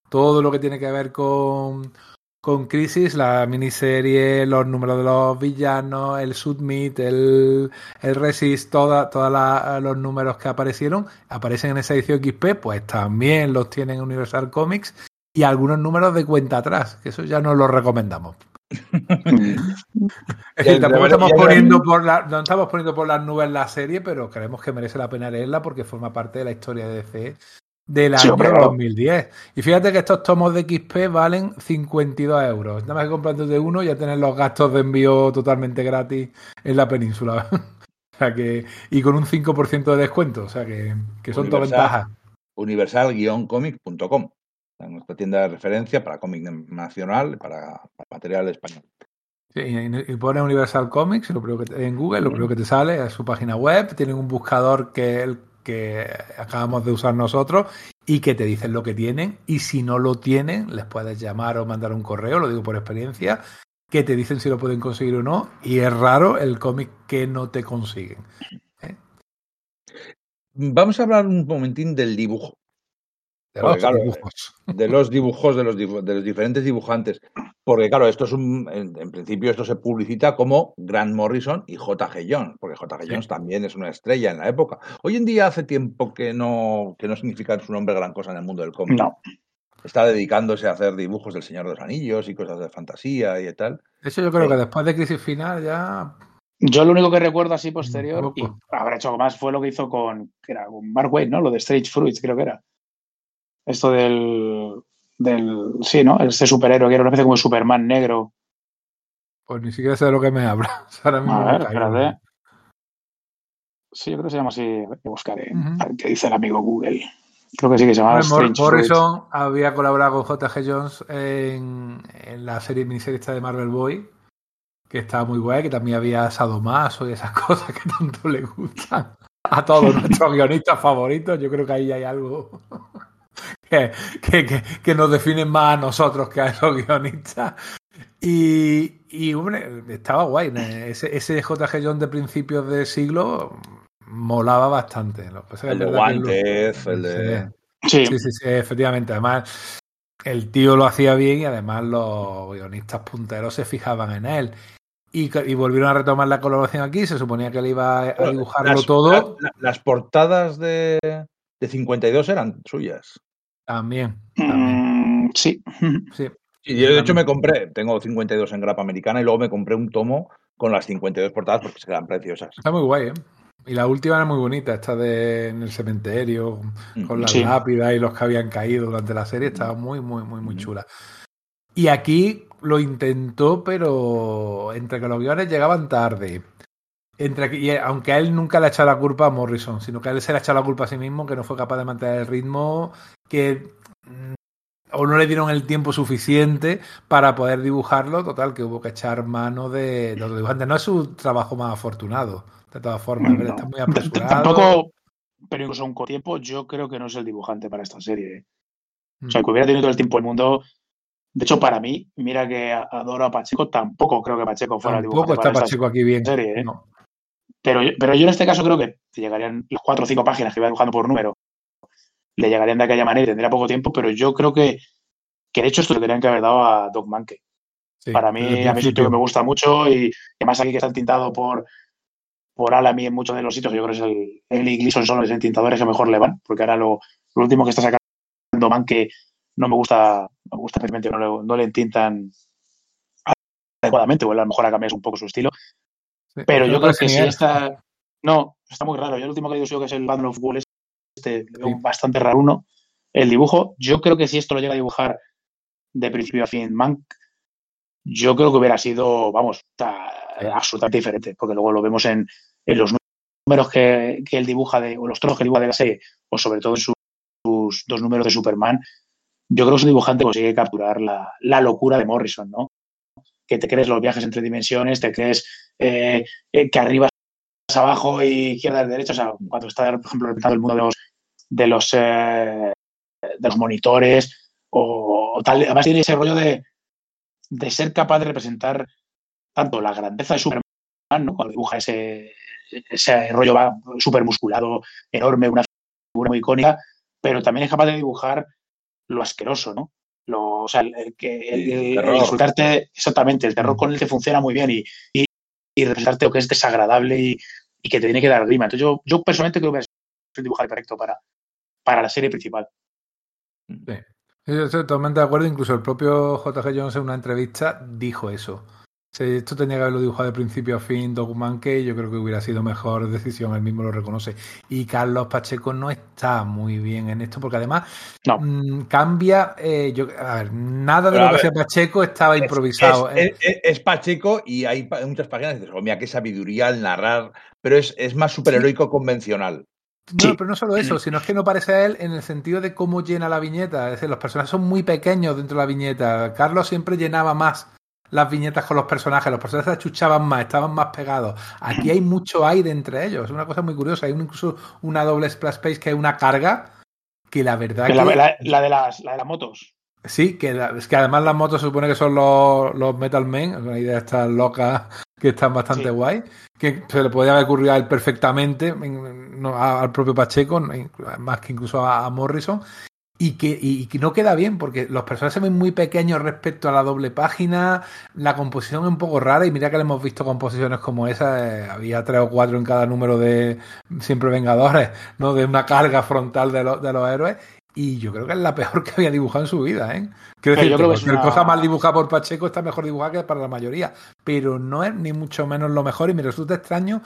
Todo lo que tiene que ver con, con Crisis, la miniserie, los números de los villanos, el Submit, el, el Resist, todos los números que aparecieron, aparecen en esa edición XP, pues también los tienen en Universal Comics y algunos números de cuenta atrás, que eso ya no lo recomendamos. tampoco estamos poniendo por la, no estamos poniendo por las nubes la serie, pero creemos que merece la pena leerla porque forma parte de la historia de DC del año 2010. Y fíjate que estos tomos de XP valen 52 euros. Nada más que comprando de uno ya tienes los gastos de envío totalmente gratis en la península. o sea que, y con un 5% de descuento. O sea que, que son todas ventajas. Universal-comic.com nuestra tienda de referencia para cómic nacional, para, para material español. Sí, y pone Universal Comics lo primero que en Google, lo primero que te sale es su página web, tienen un buscador que el que acabamos de usar nosotros y que te dicen lo que tienen y si no lo tienen les puedes llamar o mandar un correo, lo digo por experiencia, que te dicen si lo pueden conseguir o no y es raro el cómic que no te consiguen. ¿eh? Vamos a hablar un momentín del dibujo. De los, dibujos. de los dibujos de los, de los diferentes dibujantes. Porque, claro, esto es un. En, principio, esto se publicita como Grant Morrison y J.G. Jones, porque J.G. Jones también es una estrella en la época. Hoy en día hace tiempo que no, que no significa su nombre gran cosa en el mundo del cómic. No. Está dedicándose a hacer dibujos del Señor de los Anillos y cosas de fantasía y tal. Eso yo creo que después de Crisis Final ya. Yo lo único que recuerdo así posterior, y habrá hecho más, fue lo que hizo con, que era con Mark Wade, ¿no? Lo de Strange Fruits, creo que era Esto del, del. Sí, ¿no? Este superhéroe que era una especie como Superman negro. Pues ni siquiera sé de lo que me habla. Ahora mismo A ver, espérate. Sí, yo creo que se llama así. Buscaré. A ver qué dice el amigo Google. Creo que sí que se llama Fruits. Morrison había colaborado con J.G. Jones en, en la serie miniserie esta de Marvel Boy, que estaba muy guay, que también había sadomaso y esas cosas que tanto le gustan a todos nuestros guionistas favoritos. Yo creo que ahí hay algo que, que, que- que nos define más a nosotros que a esos guionistas. Y, y, hombre, estaba guay. Ese, ese J.G. Jones de principios de siglo molaba bastante. Lo que El de es verdad que lo- Guantez, el de. Sí. Sí, Sí, sí, sí, efectivamente. Además, el tío lo hacía bien y además los guionistas punteros se fijaban en él. Y, y volvieron a retomar la colaboración aquí. Se suponía que él iba a dibujarlo Las- todo. la- la- las portadas de, de 52 eran suyas. También. también. Mm, sí. Sí. Y yo, de hecho, me compré, tengo 52 en grapa americana y luego me compré un tomo con las 52 portadas porque se quedan preciosas. Está muy guay, ¿eh? Y la última era muy bonita, esta de en el cementerio, con las Sí. lápidas y los que habían caído durante la serie, estaba muy, muy, muy, muy chula. Y aquí lo intentó, pero entre que los guiones llegaban tarde, entre y aunque a él nunca le ha echado la culpa a Morrison, sino que a él se le ha echado la culpa a sí mismo, que no fue capaz de mantener el ritmo, que mm, o no le dieron el tiempo suficiente para poder dibujarlo, total, que hubo que echar mano de, los dibujantes. No es su trabajo más afortunado, de todas formas, No. pero está muy apresurado. Tampoco, pero incluso un tiempo, yo creo que no es el dibujante para esta serie. ¿eh? O sea, que hubiera tenido todo el tiempo del mundo. De hecho, para mí, mira que adoro a Pacheco, tampoco creo que Pacheco fuera el Tampoco dibujante está para esta Pacheco aquí bien. serie, ¿eh? No. Pero, yo- pero yo en este caso creo que llegarían las cuatro o cinco páginas que iba dibujando por número, le llegarían de aquella manera y tendría poco tiempo, pero yo creo que, que de hecho esto le tendrían que haber dado a Doc Manke. Sí, Para mí, el a mí es un tío que me gusta mucho y además aquí que está tintado por, por Alamy en muchos de los sitios, yo creo que es el, él y Gleason son los entintadores que mejor le van, porque ahora lo, lo último que está sacando Manke no me gusta, me gusta no le, no le entintan adecuadamente, o a lo mejor ha cambiado un poco su estilo, pero yo creo que él. esta. No, está muy raro. Yo el último que he leído que es el Bundle of Wool, este, veo Sí. bastante raro uno. El dibujo, yo creo que si esto lo llega a dibujar de principio a fin Mank, yo creo que hubiera sido, vamos, ta- absolutamente diferente, porque luego lo vemos en, en los números que, que él dibuja, de, o los trozos que dibuja de la serie, o sobre todo en su- sus dos números de Superman. Yo creo que es un dibujante que consigue capturar la, la locura de Morrison, ¿no? Que te crees los viajes entre dimensiones, te crees eh, que arriba es abajo y izquierda es derecha. O sea, cuando está, por ejemplo, representando el mundo de los de los, eh, de los monitores o, o tal. Además tiene ese rollo de, de ser capaz de representar tanto la grandeza de Superman, ¿no? Cuando dibuja ese, ese rollo va súper musculado, enorme, una figura muy icónica, pero también es capaz de dibujar lo asqueroso, ¿no? Lo, o sea, el, que el, el el- insultarte, exactamente, el terror con el que funciona muy bien y, y, y representarte lo que es desagradable y, y que te tiene que dar grima. Entonces yo, yo personalmente creo que es el dibujante correcto para, para la serie principal. Sí, Yo estoy totalmente de acuerdo. Incluso el propio J.G. Jones en una entrevista dijo eso. Si esto tenía que haberlo dibujado de principio a fin Doc Manke, yo creo que hubiera sido mejor decisión. Él mismo lo reconoce. Y Carlos Pacheco no está muy bien en esto, porque además No. mm, cambia. eh, yo, a ver, nada de Pero, lo que ver, hacía Pacheco estaba improvisado. Es, eh. es- es- es Pacheco y hay muchas páginas que dices, oh, mira, qué sabiduría al narrar, pero es, es más superheroico convencional. No, Sí. pero no solo eso, sino es que no parece a él en el sentido de cómo llena la viñeta. Es decir, los personajes son muy pequeños dentro de la viñeta. Carlos siempre llenaba más las viñetas con los personajes, los personajes se achuchaban más, estaban más pegados. Aquí hay mucho aire entre ellos, es una cosa muy curiosa. Hay incluso una doble splash page que es una carga que la verdad que... la- la de las, la de las motos. Sí, que, la- es que además las motos se supone que son los, los Metal Men, una idea estas locas que están bastante Sí. guay, que se le podía haber ocurrido a él perfectamente, en- no, a- al propio Pacheco, más que incluso a, a Morrison, y que, y, que no queda bien, porque los personajes se ven muy pequeños respecto a la doble página, la composición es un poco rara, y mira que le hemos visto composiciones como esa, eh, había tres o cuatro en cada número de Siempre Vengadores, ¿no? De una carga frontal de, los de los héroes, y yo creo que es la peor que había dibujado en su vida, ¿eh? Quiero decir, yo creo que es cualquier una- cosa mal dibujada por Pacheco está mejor dibujada que para la mayoría, pero no es ni mucho menos lo mejor y me resulta extraño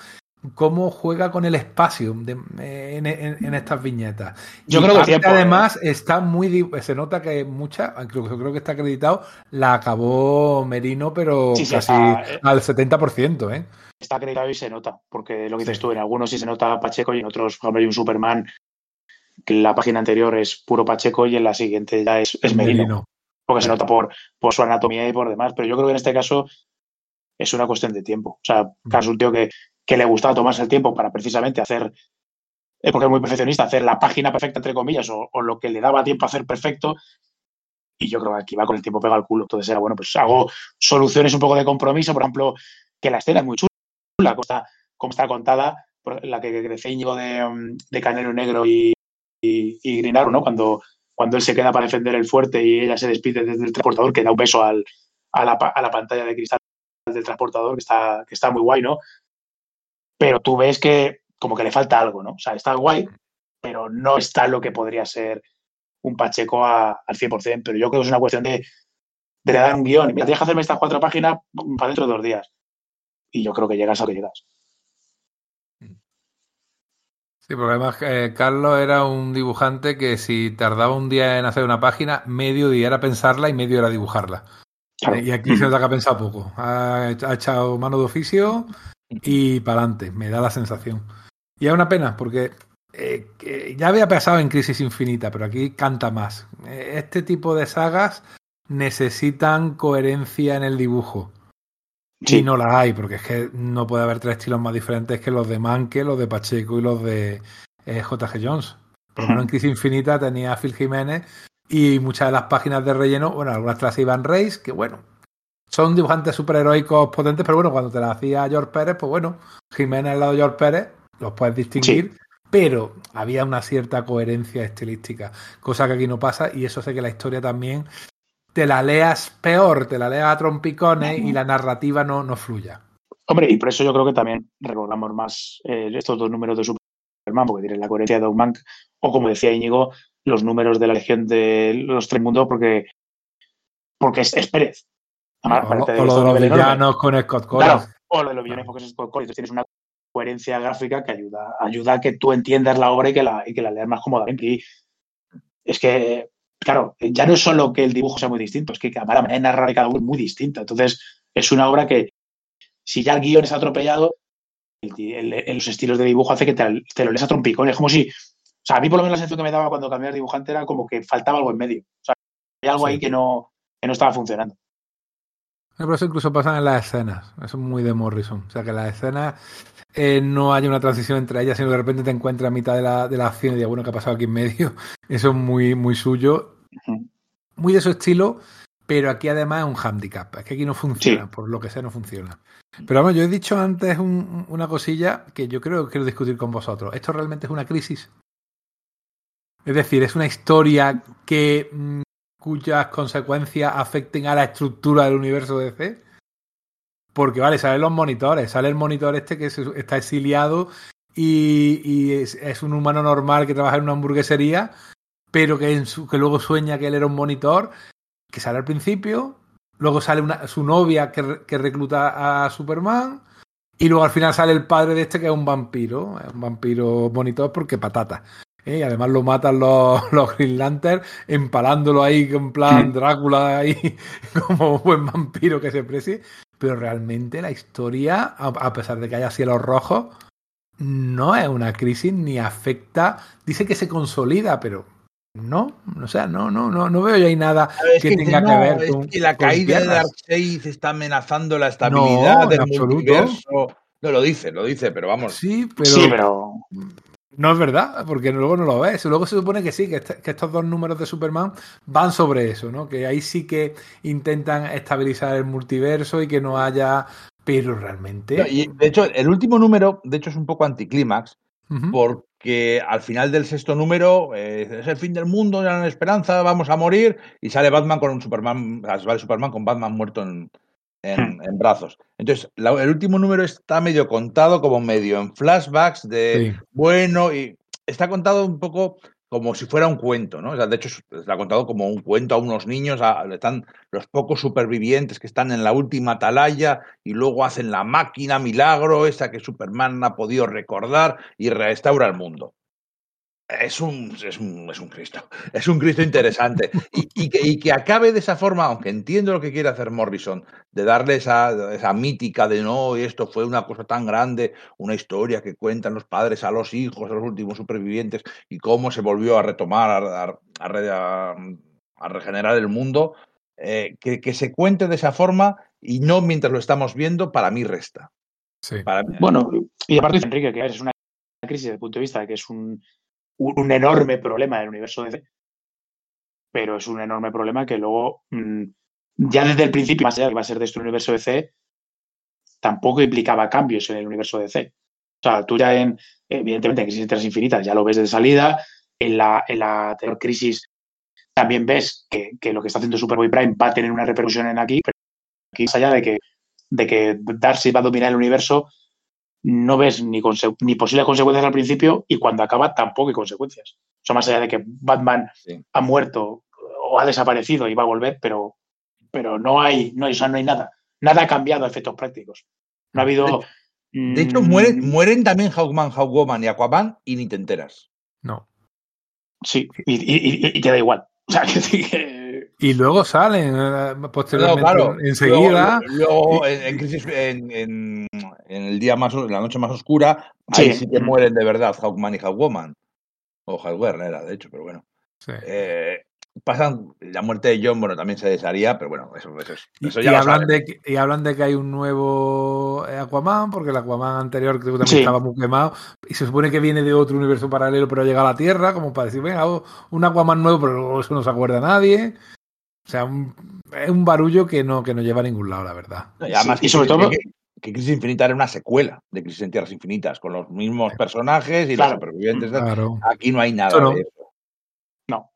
cómo juega con el espacio en, estas viñetas. Yo creo que además está muy se nota que mucha, incluso creo que está acreditado, la acabó Merino, pero casi eh, al 70%, ¿eh? Está acreditado y se nota, porque lo que dices tú, en algunos sí se nota Pacheco y en otros, por ejemplo, hay un Superman que en la página anterior es puro Pacheco y en la siguiente ya es, Merino, Porque se nota por, por su anatomía y por demás. Pero yo creo que en este caso es una cuestión de tiempo. O sea, es un tío que que le gustaba tomarse el tiempo para precisamente hacer, porque es muy perfeccionista, hacer la página perfecta, entre comillas, o, lo que le daba tiempo a hacer perfecto. Y yo creo que aquí va con el tiempo pega el culo. Entonces era, bueno, pues hago soluciones un poco de compromiso, por ejemplo, que la escena es muy chula, como está, como contada, la que crece Íñigo de, de Canelo Negro y, y, Grinaro, ¿no? Cuando, cuando él se queda para defender el fuerte y ella se despide desde el transportador, que da un beso al, a, la, a la pantalla de cristal del transportador, que está, que está muy guay, ¿no? Pero tú ves que como que le falta algo, ¿no? O sea, está guay, pero no está lo que podría ser un Pacheco al 100%, pero yo creo que es una cuestión de, de dar un guion. Mira, tienes que hacerme estas cuatro páginas para dentro de dos días. Y yo creo que llegas a lo que llegas. Sí, porque además eh, Carlos era un dibujante que si tardaba un día en hacer una página, medio día era pensarla y medio era dibujarla. Y aquí se nota que ha pensado poco. Ha, ha echado mano de oficio y para adelante, me da la sensación. Y es una pena porque eh, ya había pasado en Crisis Infinita, pero aquí canta más. Eh, este tipo de sagas necesitan coherencia en el dibujo. Y no la hay, porque es que no puede haber tres estilos más diferentes que los de Manke, los de Pacheco y los de eh, JG Jones. Por lo menos en Crisis Infinita tenía a Phil Jiménez y muchas de las páginas de relleno, bueno, algunas las iban Reis, que bueno, son dibujantes superheroicos potentes, pero bueno, cuando te la hacía George Pérez, pues bueno, Jiménez al lado de George Pérez, los puedes distinguir, pero había una cierta coherencia estilística, cosa que aquí no pasa, y eso hace que la historia también te la leas peor, te la leas a trompicones y la narrativa no, no fluya. Hombre, y por eso yo creo que también recordamos más eh, estos dos números de Superman, porque tienen la coherencia de Mank, o como decía Íñigo, los números de la Legión de los Tres Mundos, porque, porque es Pérez o, lo de los villanos con Scott Collins. o lo de los villanos con Scott Collins. Entonces tienes una coherencia gráfica que ayuda, ayuda a que tú entiendas la obra y que la, y que la leas más cómodamente. Y es que, claro, ya no es solo que el dibujo sea muy distinto, es que la manera de narrar cada uno es muy distinta. Entonces, es una obra que, si ya el guion es atropellado, en los estilos de dibujo hace que te, te lo lees a trompicones. Es como si, o sea, a mí por lo menos la sensación que me daba cuando cambié de dibujante era como que faltaba algo en medio. O sea, hay algo ahí que no, que no estaba funcionando. Pero eso incluso pasa en las escenas. Eso es muy de Morrison. O sea, que las escenas eh, no hay una transición entre ellas, sino que de repente te encuentras a mitad de la, de la acción y dices, bueno, ¿qué ha pasado aquí en medio? Eso es muy, muy suyo. Muy de su estilo, pero aquí además es un handicap. Es que aquí no funciona, por lo que sea, no funciona. Pero vamos, yo he dicho antes una cosilla que yo creo que quiero discutir con vosotros. ¿Esto realmente es una crisis? Es decir, es una historia que mm, cuyas consecuencias afecten a la estructura del universo DC. Porque, vale, salen los monitores, sale el monitor este que está exiliado y, es, un humano normal que trabaja en una hamburguesería, pero que, que luego sueña que él era un monitor, que sale al principio, luego sale una, su novia que, que recluta a Superman, y luego al final sale el padre de este que es un vampiro, un vampiro monitor porque patata. ¿Eh? Y además lo matan los, los Green Lantern empalándolo ahí en plan mm. Drácula ahí como buen vampiro que se precie. Pero realmente la historia, a pesar de que haya cielos rojos, no es una crisis ni afecta. Dice que se consolida, pero no, o sea, no, no, no, no veo yo ahí nada que, tenga que ver con. que la caída de Darkseid está amenazando la estabilidad del multiverso. No lo dice, lo dice, pero vamos. Sí, pero. Sí, pero no es verdad, porque luego no lo ves. Luego se supone que sí, que, este, estos dos números de Superman van sobre eso, ¿no? Que ahí sí que intentan estabilizar el multiverso y que no haya. Pero realmente. y de hecho, el último número, de hecho, es un poco anticlímax, porque al final del sexto número eh, es el fin del mundo, ya no hay esperanza, vamos a morir, y sale Batman con un Superman, sale Superman con Batman muerto en, Hmm. en, brazos. Entonces, el último número está medio contado como medio en flashbacks de bueno y está contado un poco como si fuera un cuento, ¿no? O sea, de hecho, se ha contado como un cuento a unos niños, a, están los pocos supervivientes que están en la última atalaya y luego hacen la máquina milagro, esa que Superman ha podido recordar y restaura el mundo es un, es un, es un Cristo, es un Cristo interesante. Y, que, y, que, acabe de esa forma, aunque entiendo lo que quiere hacer Morrison, de darle esa, esa mítica de no, y esto fue una cosa tan grande, una historia que cuentan los padres a los hijos, a los últimos supervivientes, y cómo se volvió a retomar, a, a, a regenerar el mundo, eh, que, que, se cuente de esa forma y no mientras lo estamos viendo, para mí resta. Sí. bueno, y aparte Enrique, que es una crisis desde el punto de vista de que es un un enorme problema del universo DC, pero es un enorme problema que luego, mm, ya desde el principio, más allá de que va a ser de este universo DC, tampoco implicaba cambios en el universo DC. O sea, tú ya en, evidentemente, en Crisis Infinitas ya lo ves de salida, en la, en la anterior crisis también ves que, que, lo que está haciendo Superboy Prime va a tener una repercusión en aquí, pero aquí más allá de que, de que Darcy va a dominar el universo, no ves ni, ni posibles consecuencias al principio y cuando acaba tampoco hay consecuencias. O sea, más allá de que Batman ha muerto o ha desaparecido y va a volver, pero, pero no hay, no hay, no hay nada. Nada ha cambiado a efectos prácticos. No ha habido. De, hecho, mueren, mm, mueren también Hawkman, Hawkwoman y Aquaman y ni te enteras. No. Sí, y, y, te da igual. O sea, que, y luego salen eh, posteriormente enseguida. Luego, en, en, el día más, en la noche más oscura, ahí sí que mueren de verdad Hawkman y Hawkwoman. O Hawkwoman era, de hecho, pero bueno. Eh, pasan la muerte de John, bueno, también se desharía, pero bueno, eso, eso, eso ya y, hablan de que, y hablan de que hay un nuevo Aquaman, porque el Aquaman anterior creo que también estaba muy quemado, y se supone que viene de otro universo paralelo, pero llega a la Tierra, como para decir, venga, un Aquaman nuevo, pero eso no se acuerda nadie. O sea, es un barullo que no, que no lleva a ningún lado, la verdad. y además, y sobre todo. Que, Crisis Infinita era una secuela de Crisis en Tierras Infinitas, con los mismos personajes y los supervivientes. Aquí no hay nada no. de eso. No.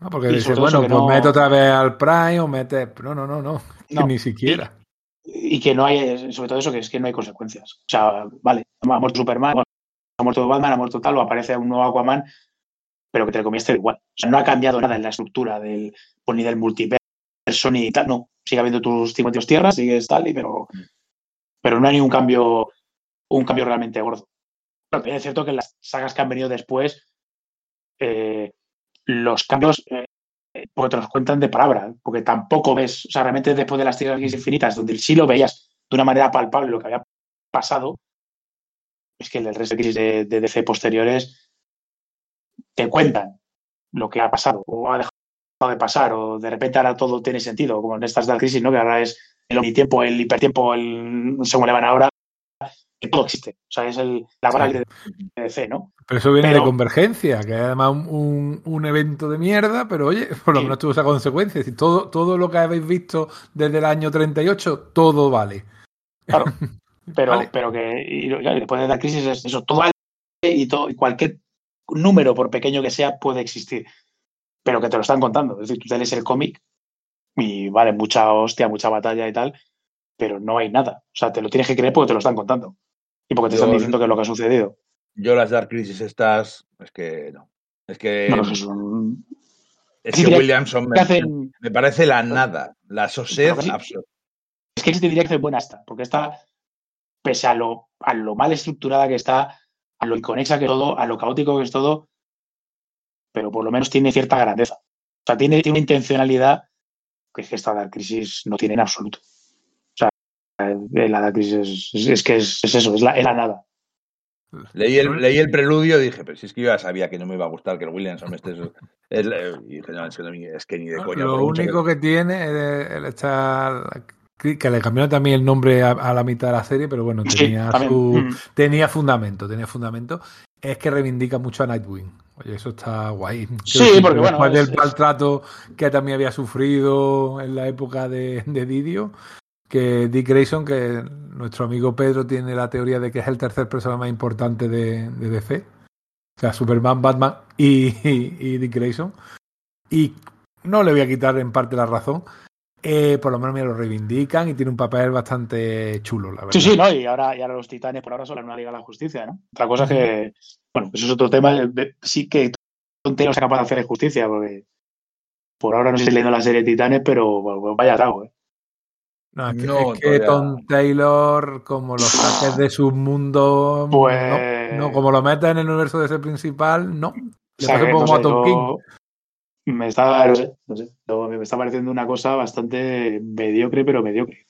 No, porque dices, bueno, pues mete otra vez al Prime o mete. No, no, no, no. ni siquiera. Y, que no hay, sobre todo eso, que es que no hay consecuencias. O sea, vale, ha muerto Superman, ha muerto Batman, ha muerto tal, o aparece un nuevo Aquaman, pero que te lo comiste igual. O sea, no ha cambiado nada en la estructura del, pues, ni del multiverso ni tal, no. Sigue habiendo tus 50 tierras, sigues tal, y, pero, pero no hay ningún cambio, un cambio realmente gordo. Pero es cierto que en las sagas que han venido después, eh, los cambios eh, porque te los cuentan de palabra, porque tampoco ves, o sea, realmente después de las tierras infinitas, donde sí lo veías de una manera palpable lo que había pasado, es que el resto de crisis de, de DC posteriores te cuentan lo que ha pasado o ha dejado de pasar o de repente ahora todo tiene sentido, como en estas de la crisis, ¿no? Que ahora es el omnitiempo, el hipertiempo, el según le van ahora, que todo existe. O sea, es el, la vara de DC, ¿no? Pero eso viene de convergencia, que es además un, un, evento de mierda, pero oye, por lo menos tuvo esa consecuencia. Es decir, todo, todo lo que habéis visto desde el año 38, todo vale. Claro. Pero, pero que y, después de la crisis es eso, todo vale y, todo, y cualquier número, por pequeño que sea, puede existir, pero que te lo están contando. Es decir, tú te el cómic y vale, mucha hostia, mucha batalla y tal, pero no hay nada. O sea, te lo tienes que creer porque te lo están contando y porque te están diciendo que es lo que ha sucedido. Yo las Dark Crisis estas, es que no. Es que... Es que Williamson me, parece la nada, la sosed absoluta. Es que te diría que es buena esta, porque está, pese a lo, a lo mal estructurada que está, a lo inconexa que todo, a lo caótico que es todo, pero por lo menos tiene cierta grandeza. O sea, tiene, una intencionalidad que es que esta Dark Crisis no tiene en absoluto. O sea, la Dark Crisis es, que es, eso, es la, nada. Leí el, leí el preludio y dije, pero si es que yo ya sabía que no me iba a gustar que el Williamson esté... Es, y dije, no, es que, ni de coña. Lo único que... tiene es el estar que le cambiaron también el nombre a, la mitad de la serie, pero bueno, tenía su mm. tenía fundamento, tenía fundamento. Es que reivindica mucho a Nightwing. Oye, eso está guay. sí, porque bueno, después del maltrato que también había sufrido en la época de, de Didio, que Dick Grayson, que nuestro amigo Pedro tiene la teoría de que es el tercer personaje más importante de, de DC. O sea, Superman, Batman y, y Dick Grayson. Y no le voy a quitar en parte la razón eh, por lo menos me lo reivindican y tiene un papel bastante chulo, la verdad. Sí, sí, ¿no? Y ahora, y ahora los titanes por ahora son la nueva Liga de la Justicia, ¿no? Otra cosa que, bueno, eso es otro tema. Sí que Taylor sea capaz de hacer justicia, porque por ahora no si leyendo la serie Titanes, pero vaya trago, ¿eh? No, es que, no, es que Tom Taylor, como los saques de su mundo, pues... no, como lo mete en el universo de ese principal, no. Le pasa como a Tom King. Me está, no sé, no sé, me está pareciendo una cosa bastante mediocre, pero mediocre.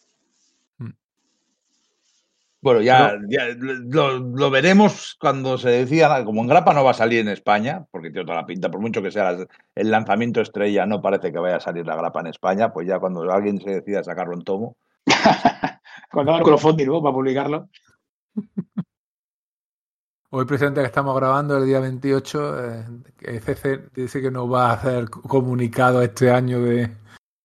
Bueno, ya, lo, veremos cuando se decida, como en grapa no va a salir en España, porque tiene toda la pinta, por mucho que sea el lanzamiento estrella, no parece que vaya a salir la grapa en España, pues ya cuando alguien se decida sacarlo en tomo. cuando haga el crowdfunding para publicarlo. Hoy, presidente, que estamos grabando el día 28, eh, CC dice que nos va a hacer comunicado este año de,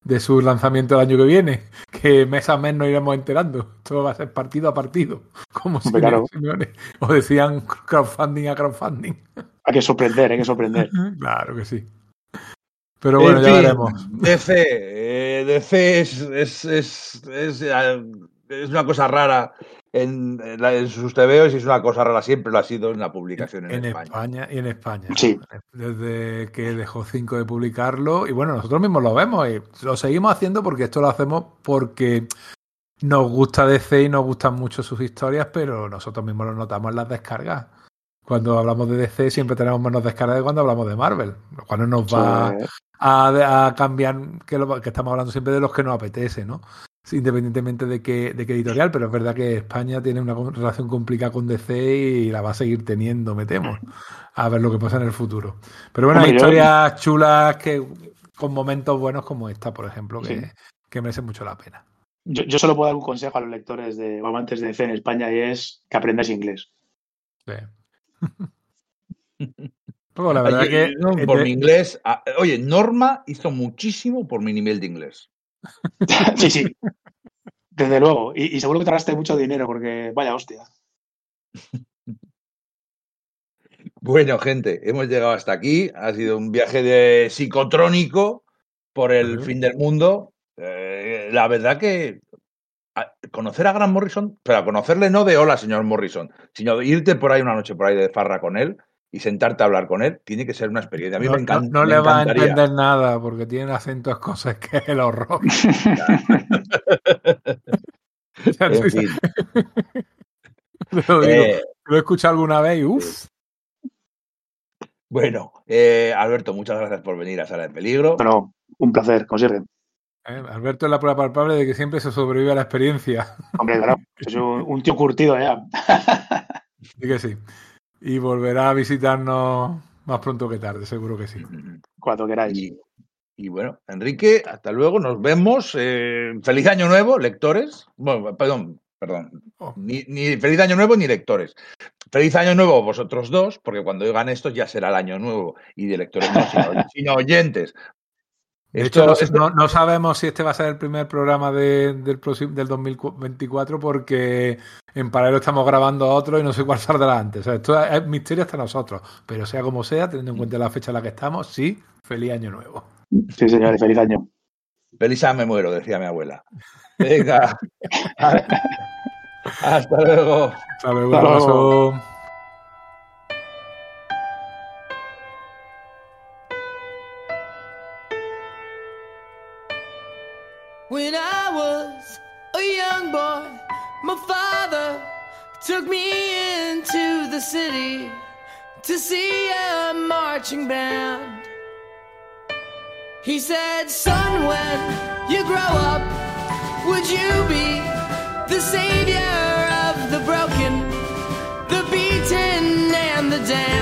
de su lanzamiento el año que viene, que mes a mes nos iremos enterando. Todo va a ser partido a partido, como si o decían crowdfunding a crowdfunding. Hay que sorprender, hay que sorprender. claro que sí. Pero bueno, ya veremos. DC, eh, DC es, es, es, es, una cosa rara en, en, sus TVOs y es una cosa rara, siempre lo ha sido en la publicación en, en España. Y en España. Sí. Desde que dejó cinco de publicarlo. Y bueno, nosotros mismos lo vemos y lo seguimos haciendo porque esto lo hacemos porque nos gusta DC y nos gustan mucho sus historias, pero nosotros mismos lo notamos en las descargas. Cuando hablamos de DC siempre tenemos menos descargas que cuando hablamos de Marvel, lo cual no nos va a, a, cambiar que, lo, que estamos hablando siempre de los que nos apetece, ¿no? Independientemente de qué, de qué editorial, pero es verdad que España tiene una relación complicada con DC y la va a seguir teniendo, me temo, a ver lo que pasa en el futuro. Pero bueno, hay historias chulas que con momentos buenos como esta, por ejemplo, que, que merecen mucho la pena. Yo, yo, solo puedo dar un consejo a los lectores de o amantes de DC en España y es que aprendáis inglés. Sí. la verdad que por mi inglés, ah, oye, Norma hizo muchísimo por mi nivel de inglés. sí, sí. Desde luego. Y, seguro que te gaste mucho dinero porque vaya hostia. Bueno, gente, hemos llegado hasta aquí. Ha sido un viaje de psicotrónico por el fin del mundo. Eh, la verdad que conocer a Grant Morrison, pero conocerle no de hola, señor Morrison, sino de irte por ahí una noche por ahí de farra con él, y sentarte a hablar con él, tiene que ser una experiencia. A mí no, me encanta. No, le va a entender nada porque tiene acentos cosas que es el horror. en fin. lo, digo, eh, lo he escuchado alguna vez y uff. Bueno, eh, Alberto, muchas gracias por venir a Sala de Peligro. Bueno, un placer, como siempre. Eh, Alberto es la prueba palpable de que siempre se sobrevive a la experiencia. Hombre, claro, es un, un tío curtido ya. sí que sí. Y volverá a visitarnos más pronto que tarde, seguro que sí. Cuando queráis. Y, bueno, Enrique, hasta luego, nos vemos. Eh, feliz año nuevo, lectores. Bueno, perdón, perdón. Oh. Ni, feliz año nuevo ni lectores. Feliz año nuevo vosotros dos, porque cuando oigan esto ya será el año nuevo y de lectores no, sino oyentes. De hecho, no, sabemos si este va a ser el primer programa del, del 2024 porque en paralelo estamos grabando otro y no sé cuál saldrá antes. O sea, esto es misterio hasta nosotros. Pero sea como sea, teniendo en cuenta la fecha en la que estamos, sí, feliz año nuevo. Sí, señores, feliz año. Feliz año me muero, decía mi abuela. Venga. hasta luego. Hasta luego. Hasta luego. When I was a young boy, my father took me into the city to see a marching band. He said, Son, when you grow up, would you be the savior of the broken, the beaten, and the damned?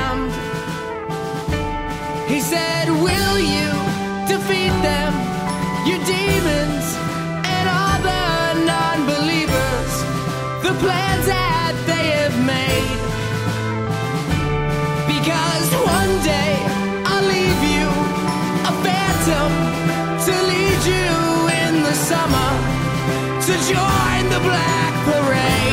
join the Black Parade.